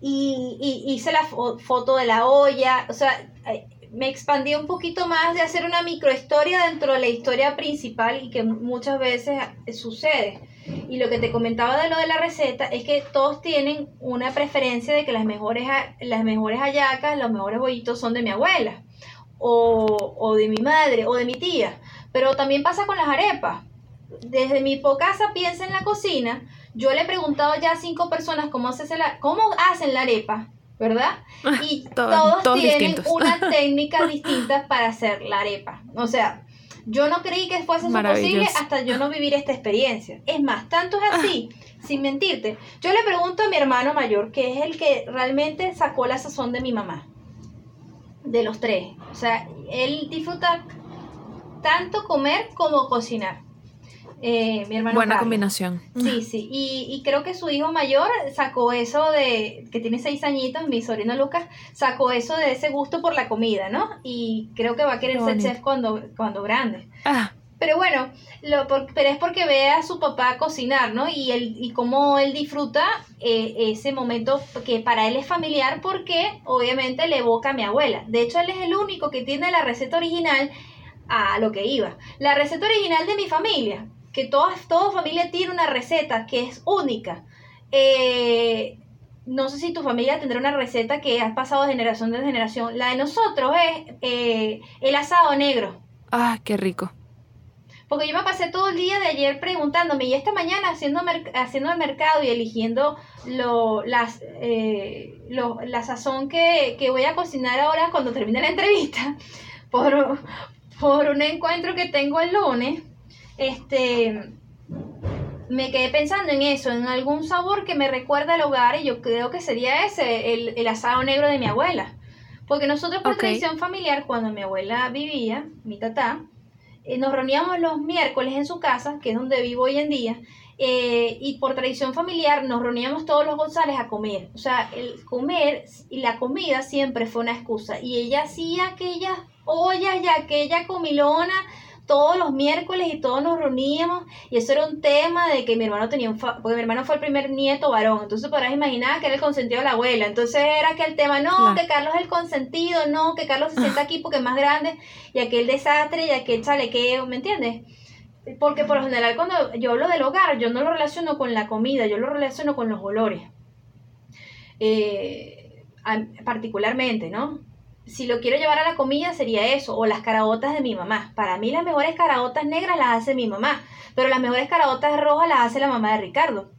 Speaker 2: Y, y, hice la foto de la olla, o sea, eh, me expandí un poquito más de hacer una microhistoria dentro de la historia principal y que muchas veces sucede y lo que te comentaba de lo de la receta es que todos tienen una preferencia de que las mejores, las mejores hallacas, los mejores bollitos son de mi abuela, o, o de mi madre, o de mi tía. Pero también pasa con las arepas. Desde mi casa piensa en la cocina, yo le he preguntado ya a cinco personas cómo, hace la, cómo hacen la arepa, ¿verdad? Y todos, tienen una técnica distinta para hacer la arepa. O sea, yo no creí que fuese eso posible hasta yo no vivir esta experiencia. Es más, tanto es así, sin mentirte. Yo le pregunto a mi hermano mayor, que es el que realmente sacó la sazón de mi mamá, de los tres. O sea, él disfruta tanto comer como cocinar. Eh, mi hermano
Speaker 1: Buena combinación.
Speaker 2: Sí, sí. Y, y, creo que su hijo mayor sacó eso de, que tiene seis añitos, mi sobrino Lucas, sacó eso de ese gusto por la comida, ¿no? Y creo que va a querer ser chef cuando, cuando grande.
Speaker 1: Ah,
Speaker 2: Pero bueno, lo, pero es porque ve a su papá cocinar, ¿no? Y, él, y cómo él disfruta eh, ese momento que para él es familiar porque obviamente le evoca a mi abuela. De hecho, él es el único que tiene la receta original a lo que iba. La receta original de mi familia, que toda, toda familia tiene una receta que es única. Eh, no sé si tu familia tendrá una receta que has pasado de generación en generación. La de nosotros es eh, el asado negro.
Speaker 1: Ah, qué rico.
Speaker 2: Porque yo me pasé todo el día de ayer preguntándome y esta mañana haciendo, haciendo el mercado y eligiendo lo, las, eh, la sazón que, voy a cocinar ahora cuando termine la entrevista por, por un encuentro que tengo el lunes. Este, me quedé pensando en eso, en algún sabor que me recuerda al hogar y yo creo que sería ese, el, asado negro de mi abuela. Porque nosotros por tradición familiar, cuando mi abuela vivía, mi tatá, eh, nos reuníamos los miércoles en su casa, que es donde vivo hoy en día, eh, y por tradición familiar nos reuníamos todos los González a comer. O sea, el comer y la comida siempre fue una excusa. Y ella hacía aquellas ollas y aquella comilona todos los miércoles y todos nos reuníamos y eso era un tema de que mi hermano tenía un, porque mi hermano fue el primer nieto varón, entonces podrás imaginar que era el consentido de la abuela, entonces era que el tema, no, que Carlos es el consentido, no, que Carlos se sienta aquí porque es más grande y aquel desastre y aquel chalequeo, ¿me entiendes? Porque por lo general cuando yo hablo del hogar, yo no lo relaciono con la comida, yo lo relaciono con los olores. Eh, particularmente, ¿no? Si lo quiero llevar a la comida sería eso, o las caraotas de mi mamá. Para mí las mejores caraotas negras las hace mi mamá, pero las mejores caraotas rojas las hace la mamá de Ricardo.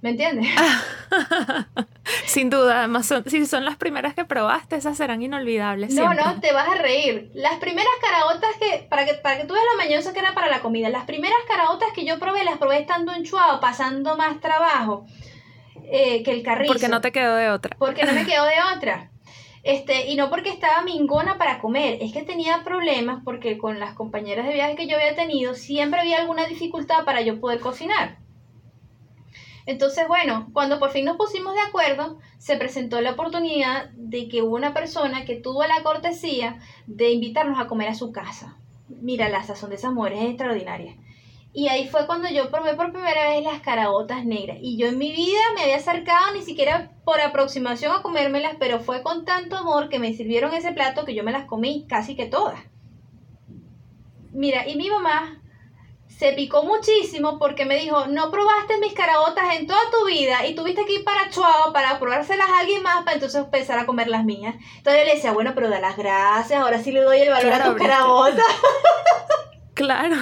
Speaker 2: ¿Me entiendes?
Speaker 1: Sin duda, además si son las primeras que probaste, esas serán inolvidables.
Speaker 2: No, no, te vas a reír. Las primeras caraotas que, para que, para que tú veas lo mañoso que era para la comida, las primeras caraotas que yo probé, las probé estando en Chuao, pasando más trabajo eh, que el carrito.
Speaker 1: Porque no te quedó de otra.
Speaker 2: Porque no me quedó de otra. Este, y no porque estaba mingona para comer, es que tenía problemas porque con las compañeras de viaje que yo había tenido siempre había alguna dificultad para yo poder cocinar. Entonces, bueno, cuando por fin nos pusimos de acuerdo, se presentó la oportunidad de que hubo una persona que tuvo la cortesía de invitarnos a comer a su casa. Mira, la sazón de esas mujeres es extraordinaria. Y ahí fue cuando yo probé por primera vez las carabotas negras. Y yo en mi vida me había acercado ni siquiera por aproximación a comérmelas, pero fue con tanto amor que me sirvieron ese plato que yo me las comí casi que todas. Mira, y mi mamá se picó muchísimo porque me dijo, no probaste mis carabotas en toda tu vida y tuviste que ir para Chuao para probárselas a alguien más para entonces empezar a comer las mías. Entonces yo le decía, bueno, pero da las gracias, ahora sí le doy el valor a tus carabotas.
Speaker 1: claro.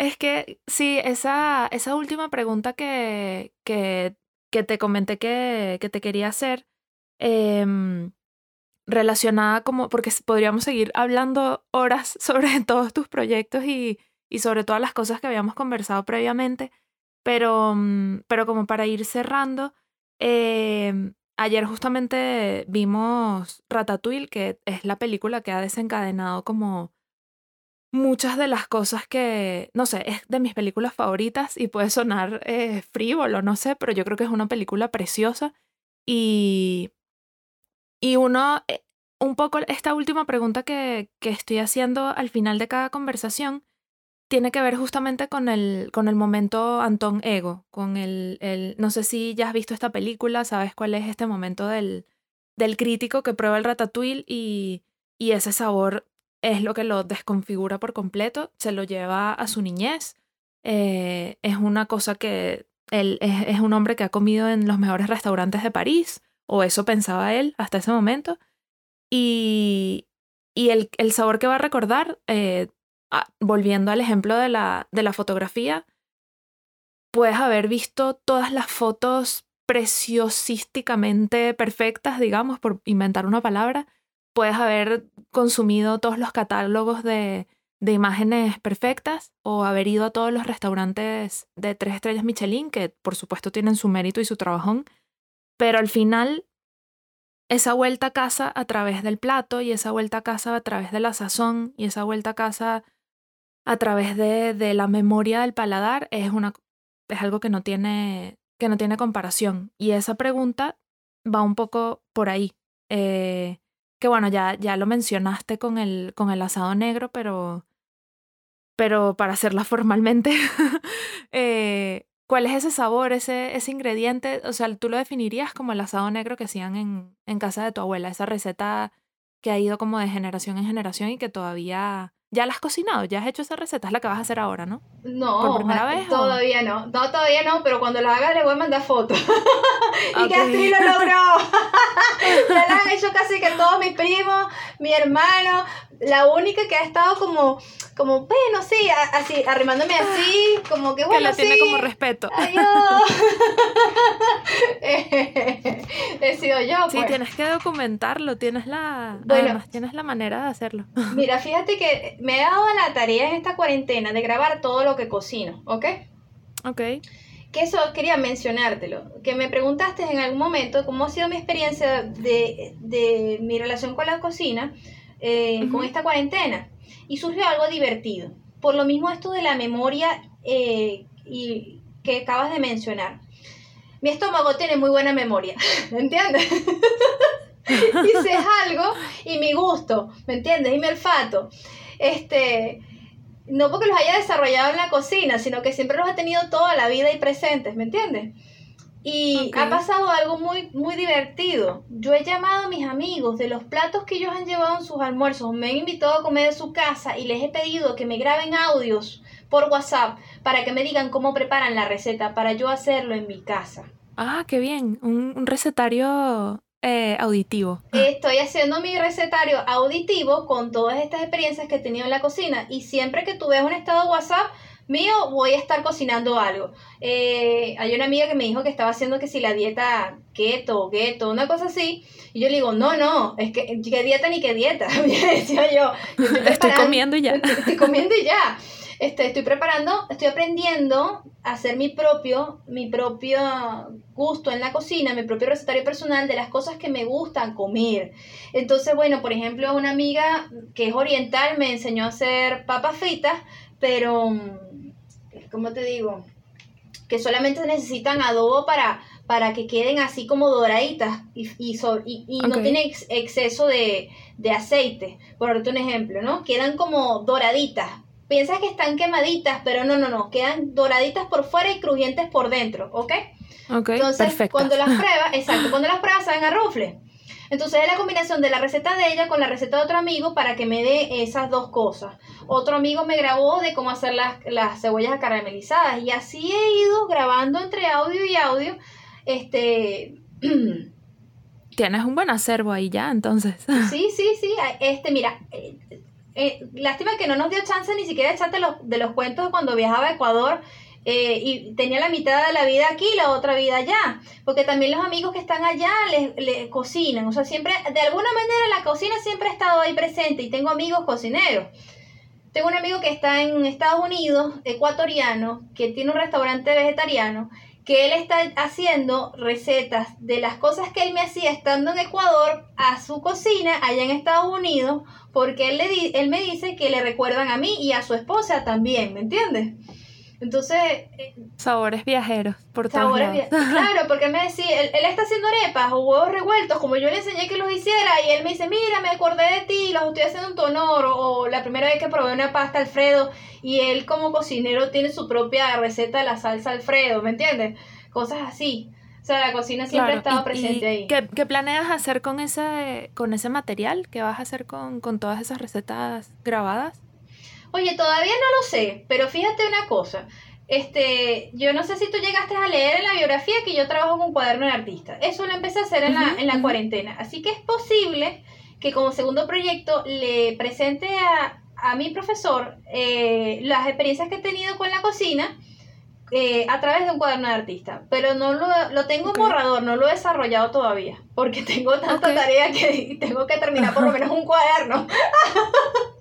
Speaker 1: Es que sí, esa, esa última pregunta que, que, que te comenté que, que, te quería hacer, em, relacionada como, porque podríamos seguir hablando horas sobre todos tus proyectos y, y sobre todas las cosas que habíamos conversado previamente, pero, mm, pero como para ir cerrando, em, ayer justamente vimos Ratatouille, que es la película que ha desencadenado como muchas de las cosas que, no sé, es de mis películas favoritas y puede sonar eh, frívolo, no sé, pero yo creo que es una película preciosa. Y, y uno, eh, un poco esta última pregunta que, que estoy haciendo al final de cada conversación tiene que ver justamente con el, con el momento Antón Ego, con el, el, no sé si ya has visto esta película, sabes cuál es este momento del, del crítico que prueba el ratatouille y, y ese sabor es lo que lo desconfigura por completo, se lo lleva a su niñez. Eh, es una cosa que él es, un hombre que ha comido en los mejores restaurantes de París, o eso pensaba él hasta ese momento. Y, y el, el, sabor que va a recordar, eh, volviendo al ejemplo de la, de la fotografía, puedes haber visto todas las fotos preciosísticamente perfectas, digamos, por inventar una palabra, puedes haber consumido todos los catálogos de, de imágenes perfectas o haber ido a todos los restaurantes de tres estrellas Michelin, que por supuesto tienen su mérito y su trabajón, pero al final esa vuelta a casa a través del plato y esa vuelta a casa a través de la sazón y esa vuelta a casa a través de, de la memoria del paladar es, una, es algo que no, tiene, que no tiene comparación. Y esa pregunta va un poco por ahí. Eh, que bueno, ya, ya lo mencionaste con el, con el asado negro, pero, pero para hacerla formalmente, eh, ¿cuál es ese sabor, ese, ese ingrediente? O sea, tú lo definirías como el asado negro que hacían en, en casa de tu abuela, esa receta que ha ido como de generación en generación y que todavía ¿Ya la has cocinado? ¿Ya has hecho esa receta? Es la que vas a hacer ahora, ¿no?
Speaker 2: No,
Speaker 1: ¿Por primera vez,
Speaker 2: todavía no. No, todavía no, pero cuando la haga le voy a mandar fotos. y que así lo logró. la han hecho casi que todos mis primos, mi hermano. La única que ha estado como, como bueno, sí, así, arrimándome así, como que bueno,
Speaker 1: Que la tiene como respeto.
Speaker 2: He sido yo,
Speaker 1: Sí,
Speaker 2: pues.
Speaker 1: tienes que documentarlo, tienes la... Además, tienes la manera de hacerlo.
Speaker 2: Mira, fíjate que me he dado la tarea en esta cuarentena de grabar todo lo que cocino, ¿ok?
Speaker 1: Ok.
Speaker 2: Que eso quería mencionártelo. Que me preguntaste en algún momento cómo ha sido mi experiencia de, de mi relación con la cocina eh, con esta cuarentena. Y surgió algo divertido. Por lo mismo esto de la memoria eh, y que acabas de mencionar. Mi estómago tiene muy buena memoria, ¿me entiendes? sé algo y mi gusto, ¿me entiendes? Y mi olfato. Este, no porque los haya desarrollado en la cocina, sino que siempre los he tenido toda la vida y presentes, ¿me entiendes? Y ha pasado algo muy, muy divertido. Yo he llamado a mis amigos de los platos que ellos han llevado en sus almuerzos, me han invitado a comer de su casa y les he pedido que me graben audios por WhatsApp para que me digan cómo preparan la receta para yo hacerlo en mi casa.
Speaker 1: Ah, qué bien. Un, un recetario eh, auditivo.
Speaker 2: Estoy haciendo mi recetario auditivo con todas estas experiencias que he tenido en la cocina y siempre que tú veas un estado de WhatsApp mío voy a estar cocinando algo. Eh, hay una amiga que me dijo que estaba haciendo que si la dieta keto, keto, una cosa así, y yo le digo, no, no, es que qué dieta ni qué dieta, decía yo.
Speaker 1: Estoy
Speaker 2: preparando-
Speaker 1: comiendo y ya.
Speaker 2: Estoy, estoy comiendo y ya. Este, estoy preparando, estoy aprendiendo a hacer mi propio, mi propio gusto en la cocina, mi propio recetario personal de las cosas que me gustan comer. Entonces, bueno, por ejemplo, una amiga que es oriental me enseñó a hacer papas fritas, pero, ¿cómo te digo? Que solamente necesitan adobo para, para que queden así como doraditas y, y, so- y- y no
Speaker 1: Ok.
Speaker 2: tiene ex- exceso de, de aceite. Por darte un ejemplo, ¿no? Quedan como doraditas. Piensas que están quemaditas, pero no, no, no. Quedan doraditas por fuera y crujientes por dentro, ¿ok?
Speaker 1: Ok,
Speaker 2: Entonces,
Speaker 1: perfecto.
Speaker 2: cuando las pruebas, exacto, cuando las pruebas saben a rufle. Entonces es la combinación de la receta de ella con la receta de otro amigo para que me dé esas dos cosas. Otro amigo me grabó de cómo hacer las, las cebollas caramelizadas y así he ido grabando entre audio y audio. Este,
Speaker 1: Tienes un buen acervo ahí ya, entonces.
Speaker 2: sí, sí, sí. Este, mira, eh, lástima que no nos dio chance ni siquiera echarte los, de los cuentos cuando viajaba a Ecuador eh, y tenía la mitad de la vida aquí y la otra vida allá. Porque también los amigos que están allá les, les cocinan. O sea, siempre, de alguna manera la cocina siempre ha estado ahí presente y tengo amigos cocineros. Tengo un amigo que está en Estados Unidos, ecuatoriano, que tiene un restaurante vegetariano, que él está haciendo recetas de las cosas que él me hacía estando en Ecuador a su cocina allá en Estados Unidos, porque él, le di- él me dice que le recuerdan a mí y a su esposa también, ¿me entiendes? Entonces, eh,
Speaker 1: Sabores viajeros por
Speaker 2: sabores bien. Claro, porque él me decía, él, él está haciendo arepas o huevos revueltos, como yo le enseñé que los hiciera, y él me dice, mira, me acordé de ti, los estoy haciendo en tu honor, o, o la primera vez que probé una pasta Alfredo, y él como cocinero tiene su propia receta de la salsa Alfredo, ¿me entiendes? Cosas así. O sea, la cocina siempre ha
Speaker 1: Claro,
Speaker 2: estado
Speaker 1: y-
Speaker 2: presente
Speaker 1: y
Speaker 2: ahí.
Speaker 1: ¿qué, qué planeas hacer con ese, con ese material? ¿Qué vas a hacer con, con todas esas recetas grabadas?
Speaker 2: Oye, todavía no lo sé, pero fíjate una cosa. Este, yo no sé si tú llegaste a leer en la biografía que yo trabajo con cuaderno de artista. Eso lo empecé a hacer en la,
Speaker 1: Ujú,
Speaker 2: en la cuarentena. Así que es posible que como segundo proyecto le presente a, a mi profesor eh, las experiencias que he tenido con la cocina eh, a través de un cuaderno de artista. Pero no lo, lo tengo en borrador, no lo he desarrollado todavía. Porque tengo tanta
Speaker 1: Ok.
Speaker 2: tarea que tengo que terminar por lo menos un cuaderno.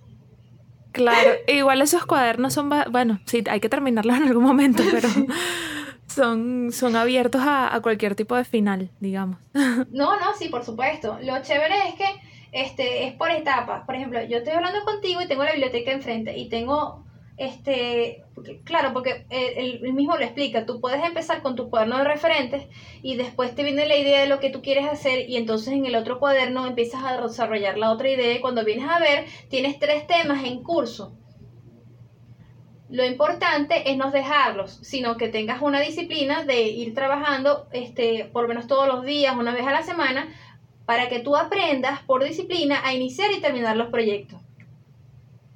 Speaker 1: Claro, igual esos cuadernos son, bueno, sí, hay que terminarlos en algún momento, pero son, son abiertos a, a cualquier tipo de final, digamos.
Speaker 2: No, no, sí, por supuesto. Lo chévere es que este es por etapas. Por ejemplo, yo estoy hablando contigo y tengo la biblioteca enfrente y tengo este, claro, porque eh, él, él mismo lo explica, tú puedes empezar con tu cuaderno de referentes y después te viene la idea de lo que tú quieres hacer y entonces en el otro cuaderno empiezas a desarrollar la otra idea y cuando vienes a ver tienes tres temas en curso. Lo importante es no dejarlos, sino que tengas una disciplina de ir trabajando este, por lo menos todos los días, una vez a la semana, para que tú aprendas por disciplina a iniciar y terminar los proyectos.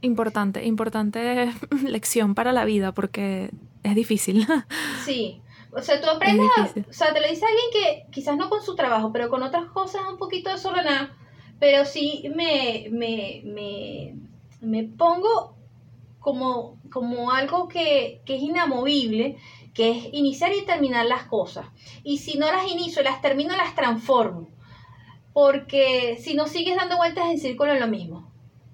Speaker 1: Importante, importante lección para la vida porque es difícil.
Speaker 2: Sí, o sea, tú aprendes, o sea, te lo dice alguien que quizás no con su trabajo, pero con otras cosas un poquito desordenada, pero sí me, me, me, me pongo como, como algo que, que, es inamovible, que es iniciar y terminar las cosas. Y si no las inicio las termino, las transformo. Porque si no sigues dando vueltas en círculo en lo mismo.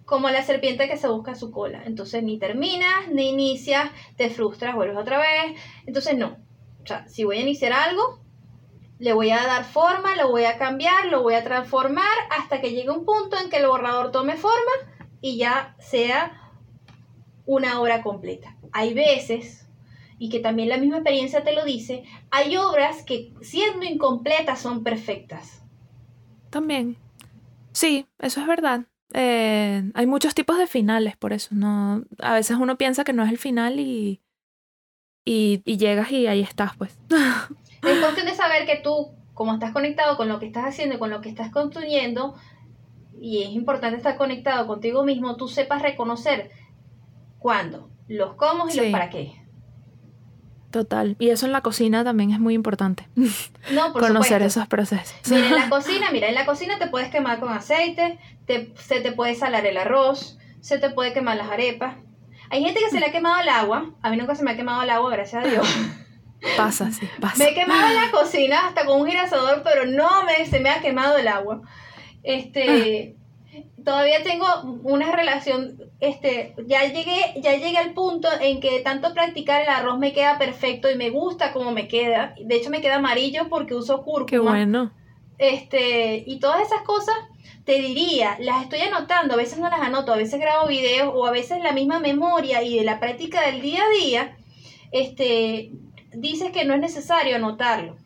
Speaker 2: Como la serpiente que se busca su cola. Entonces ni terminas, ni inicias, te frustras, vuelves otra vez. Entonces no. O sea, si voy a iniciar algo, le voy a dar forma, lo voy a cambiar, lo voy a transformar hasta que llegue un punto en que el borrador tome forma y ya sea una obra completa. Hay veces, y que también la misma experiencia te lo dice, hay obras que siendo incompletas son perfectas.
Speaker 1: También. Sí, eso es verdad. Eh, hay muchos tipos de finales, por eso no. A veces uno piensa que no es el final y, y, y llegas y ahí estás, pues.
Speaker 2: es cuestión de saber que tú, como estás conectado con lo que estás haciendo y con lo que estás construyendo, y es importante estar conectado contigo mismo, tú sepas reconocer cuándo, los cómo y los para qué.
Speaker 1: Total. Y eso en la cocina también es muy importante.
Speaker 2: No, por
Speaker 1: Conocer esos procesos.
Speaker 2: Mira, en la cocina, mira, en la cocina te puedes quemar con aceite, te, se te puede salar el arroz, se te puede quemar las arepas. Hay gente que se le ha quemado el agua. A mí nunca se me ha quemado el agua, gracias a Dios.
Speaker 1: Pasa, sí, pasa.
Speaker 2: Me he quemado en la cocina hasta con un girasador, pero no me, se me ha quemado el agua. Este, todavía tengo una relación, este, ya llegué, ya llegué al punto en que tanto practicar el arroz me queda perfecto y me gusta como me queda. De hecho me queda amarillo porque uso cúrcuma.
Speaker 1: Qué bueno.
Speaker 2: Este, y todas esas cosas te diría, las estoy anotando, a veces no las anoto, a veces grabo videos o a veces la misma memoria y de la práctica del día a día, este, dices que no es necesario anotarlo.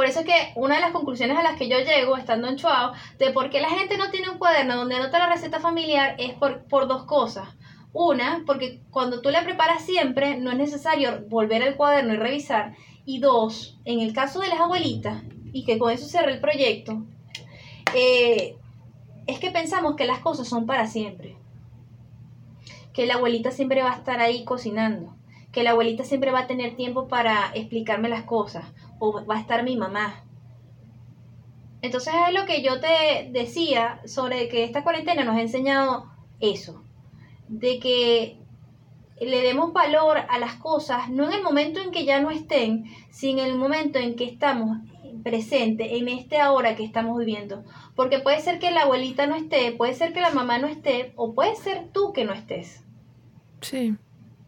Speaker 2: Por eso es que una de las conclusiones a las que yo llego estando en Chuao de por qué la gente no tiene un cuaderno donde anota la receta familiar es por, por dos cosas. Una, porque cuando tú la preparas siempre no es necesario volver al cuaderno y revisar. Y dos, en el caso de las abuelitas, y que con eso cerré el proyecto, eh, es que pensamos que las cosas son para siempre. Que la abuelita siempre va a estar ahí cocinando. Que la abuelita siempre va a tener tiempo para explicarme las cosas o va a estar mi mamá. Entonces es lo que yo te decía sobre que esta cuarentena nos ha enseñado eso, de que le demos valor a las cosas, no en el momento en que ya no estén, sino en el momento en que estamos presentes, en este ahora que estamos viviendo. Porque puede ser que la abuelita no esté, puede ser que la mamá no esté, o puede ser tú que no estés.
Speaker 1: Sí.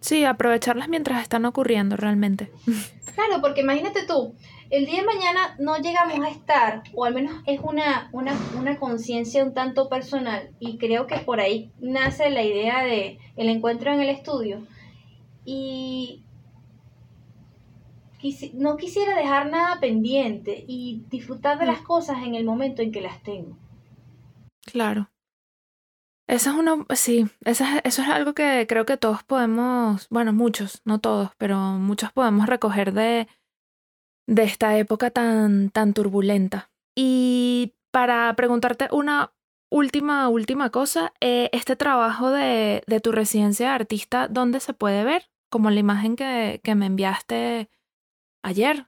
Speaker 1: Sí, aprovecharlas mientras están ocurriendo realmente.
Speaker 2: Claro, porque imagínate tú, el día de mañana no llegamos a estar, o al menos es una, una, una conciencia un tanto personal, y creo que por ahí nace la idea de el encuentro en el estudio. Y no quisiera dejar nada pendiente y disfrutar de las mm. cosas en el momento en que las tengo.
Speaker 1: Claro. Eso es una, sí, eso es, eso es algo que creo que todos podemos, bueno, muchos, no todos, pero muchos podemos recoger de, de esta época tan, tan turbulenta. Y para preguntarte una última, última cosa, eh, este trabajo de, de, tu residencia de artista, ¿dónde se puede ver? Como la imagen que, que me enviaste ayer.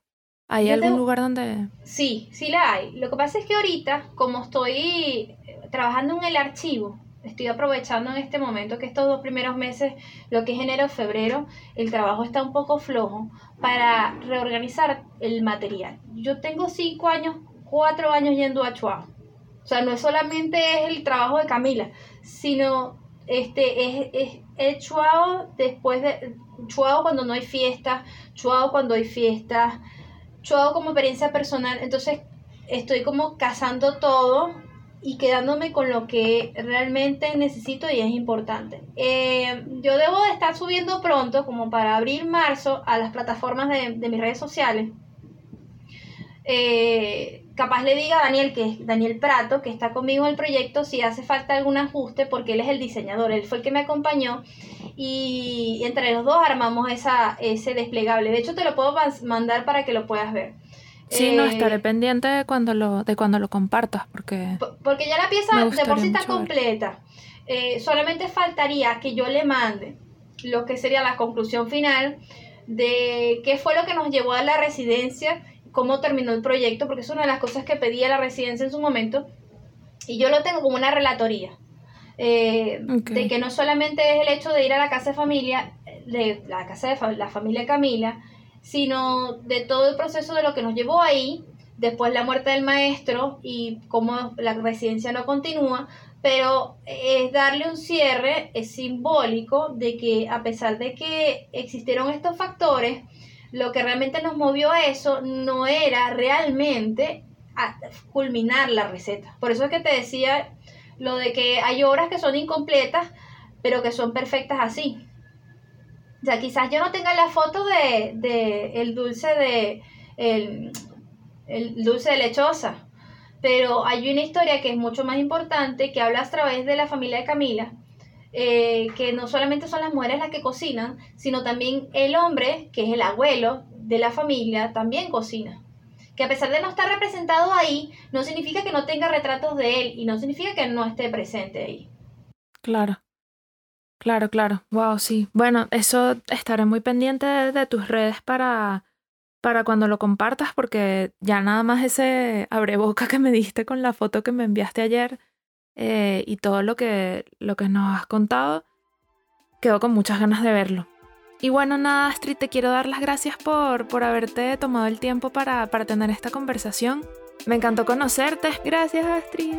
Speaker 1: ¿Hay algún lugar donde...?
Speaker 2: Sí, sí la hay. Lo que pasa es que ahorita, como estoy trabajando en el archivo, estoy aprovechando en este momento que estos dos primeros meses, lo que es enero, febrero, el trabajo está un poco flojo para reorganizar el material. Yo tengo cinco años, cuatro años yendo a Chuao. O sea, no solamente es el trabajo de Camila, sino este es, es, Chuao después de Chuao cuando no hay fiestas, Chuao cuando hay fiestas, Chuao como experiencia personal. Entonces estoy como cazando todo y quedándome con lo que realmente necesito y es importante. Eh, yo debo de estar subiendo pronto, como para abril, marzo, a las plataformas de, mis redes sociales. Eh, capaz le diga a Daniel, que es Daniel Prato, que está conmigo en el proyecto, si hace falta algún ajuste, porque él es el diseñador, él fue el que me acompañó y entre los dos armamos esa, ese desplegable. De hecho, te lo puedo mandar para que lo puedas ver.
Speaker 1: Sí, no, estaré eh, pendiente de cuando lo, de cuando lo compartas, porque...
Speaker 2: Porque ya la pieza de por sí está completa. Eh, solamente faltaría que yo le mande lo que sería la conclusión final de qué fue lo que nos llevó a la residencia, cómo terminó el proyecto, porque es una de las cosas que pedía la residencia en su momento, y yo lo tengo como una relatoría. Eh, de que no solamente es el hecho de ir a la casa de familia, de la casa de la familia Camila, sino de todo el proceso de lo que nos llevó ahí, después la muerte del maestro y cómo la residencia no continúa, pero es darle un cierre es simbólico de que a pesar de que existieron estos factores, lo que realmente nos movió a eso no era realmente culminar la receta. Por eso es que te decía lo de que hay obras que son incompletas, pero que son perfectas así. O sea, quizás yo no tenga la foto de, el dulce de el, dulce de lechosa, pero hay una historia que es mucho más importante que habla a través de la familia de Camila, eh, que no solamente son las mujeres las que cocinan, sino también el hombre, que es el abuelo de la familia, también cocina que a pesar de no estar representado ahí, no significa que no tenga retratos de él y no significa que no esté presente ahí.
Speaker 1: Claro. Claro, claro. Wow, sí. Bueno, eso estaré muy pendiente de, tus redes para, para cuando lo compartas, porque ya nada más ese abreboca que me diste con la foto que me enviaste ayer eh, y todo lo que, lo que nos has contado, quedo con muchas ganas de verlo. Y bueno, nada, Astrid, te quiero dar las gracias por, por haberte tomado el tiempo para, para tener esta conversación. Me encantó conocerte. Gracias, Astrid.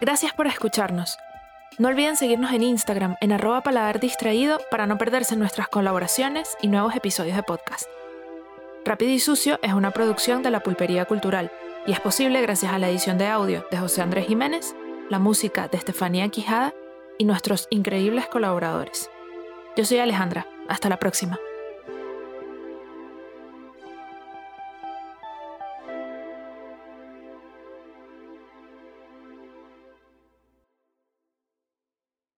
Speaker 1: Gracias por escucharnos. No olviden seguirnos en Instagram en arroba paladar distraído para no perderse nuestras colaboraciones y nuevos episodios de podcast. Rápido y Sucio es una producción de la Pulpería Cultural y es posible gracias a la edición de audio de José Andrés Jiménez, la música de Estefanía Quijada y nuestros increíbles colaboradores. Yo soy Alejandra. Hasta la próxima.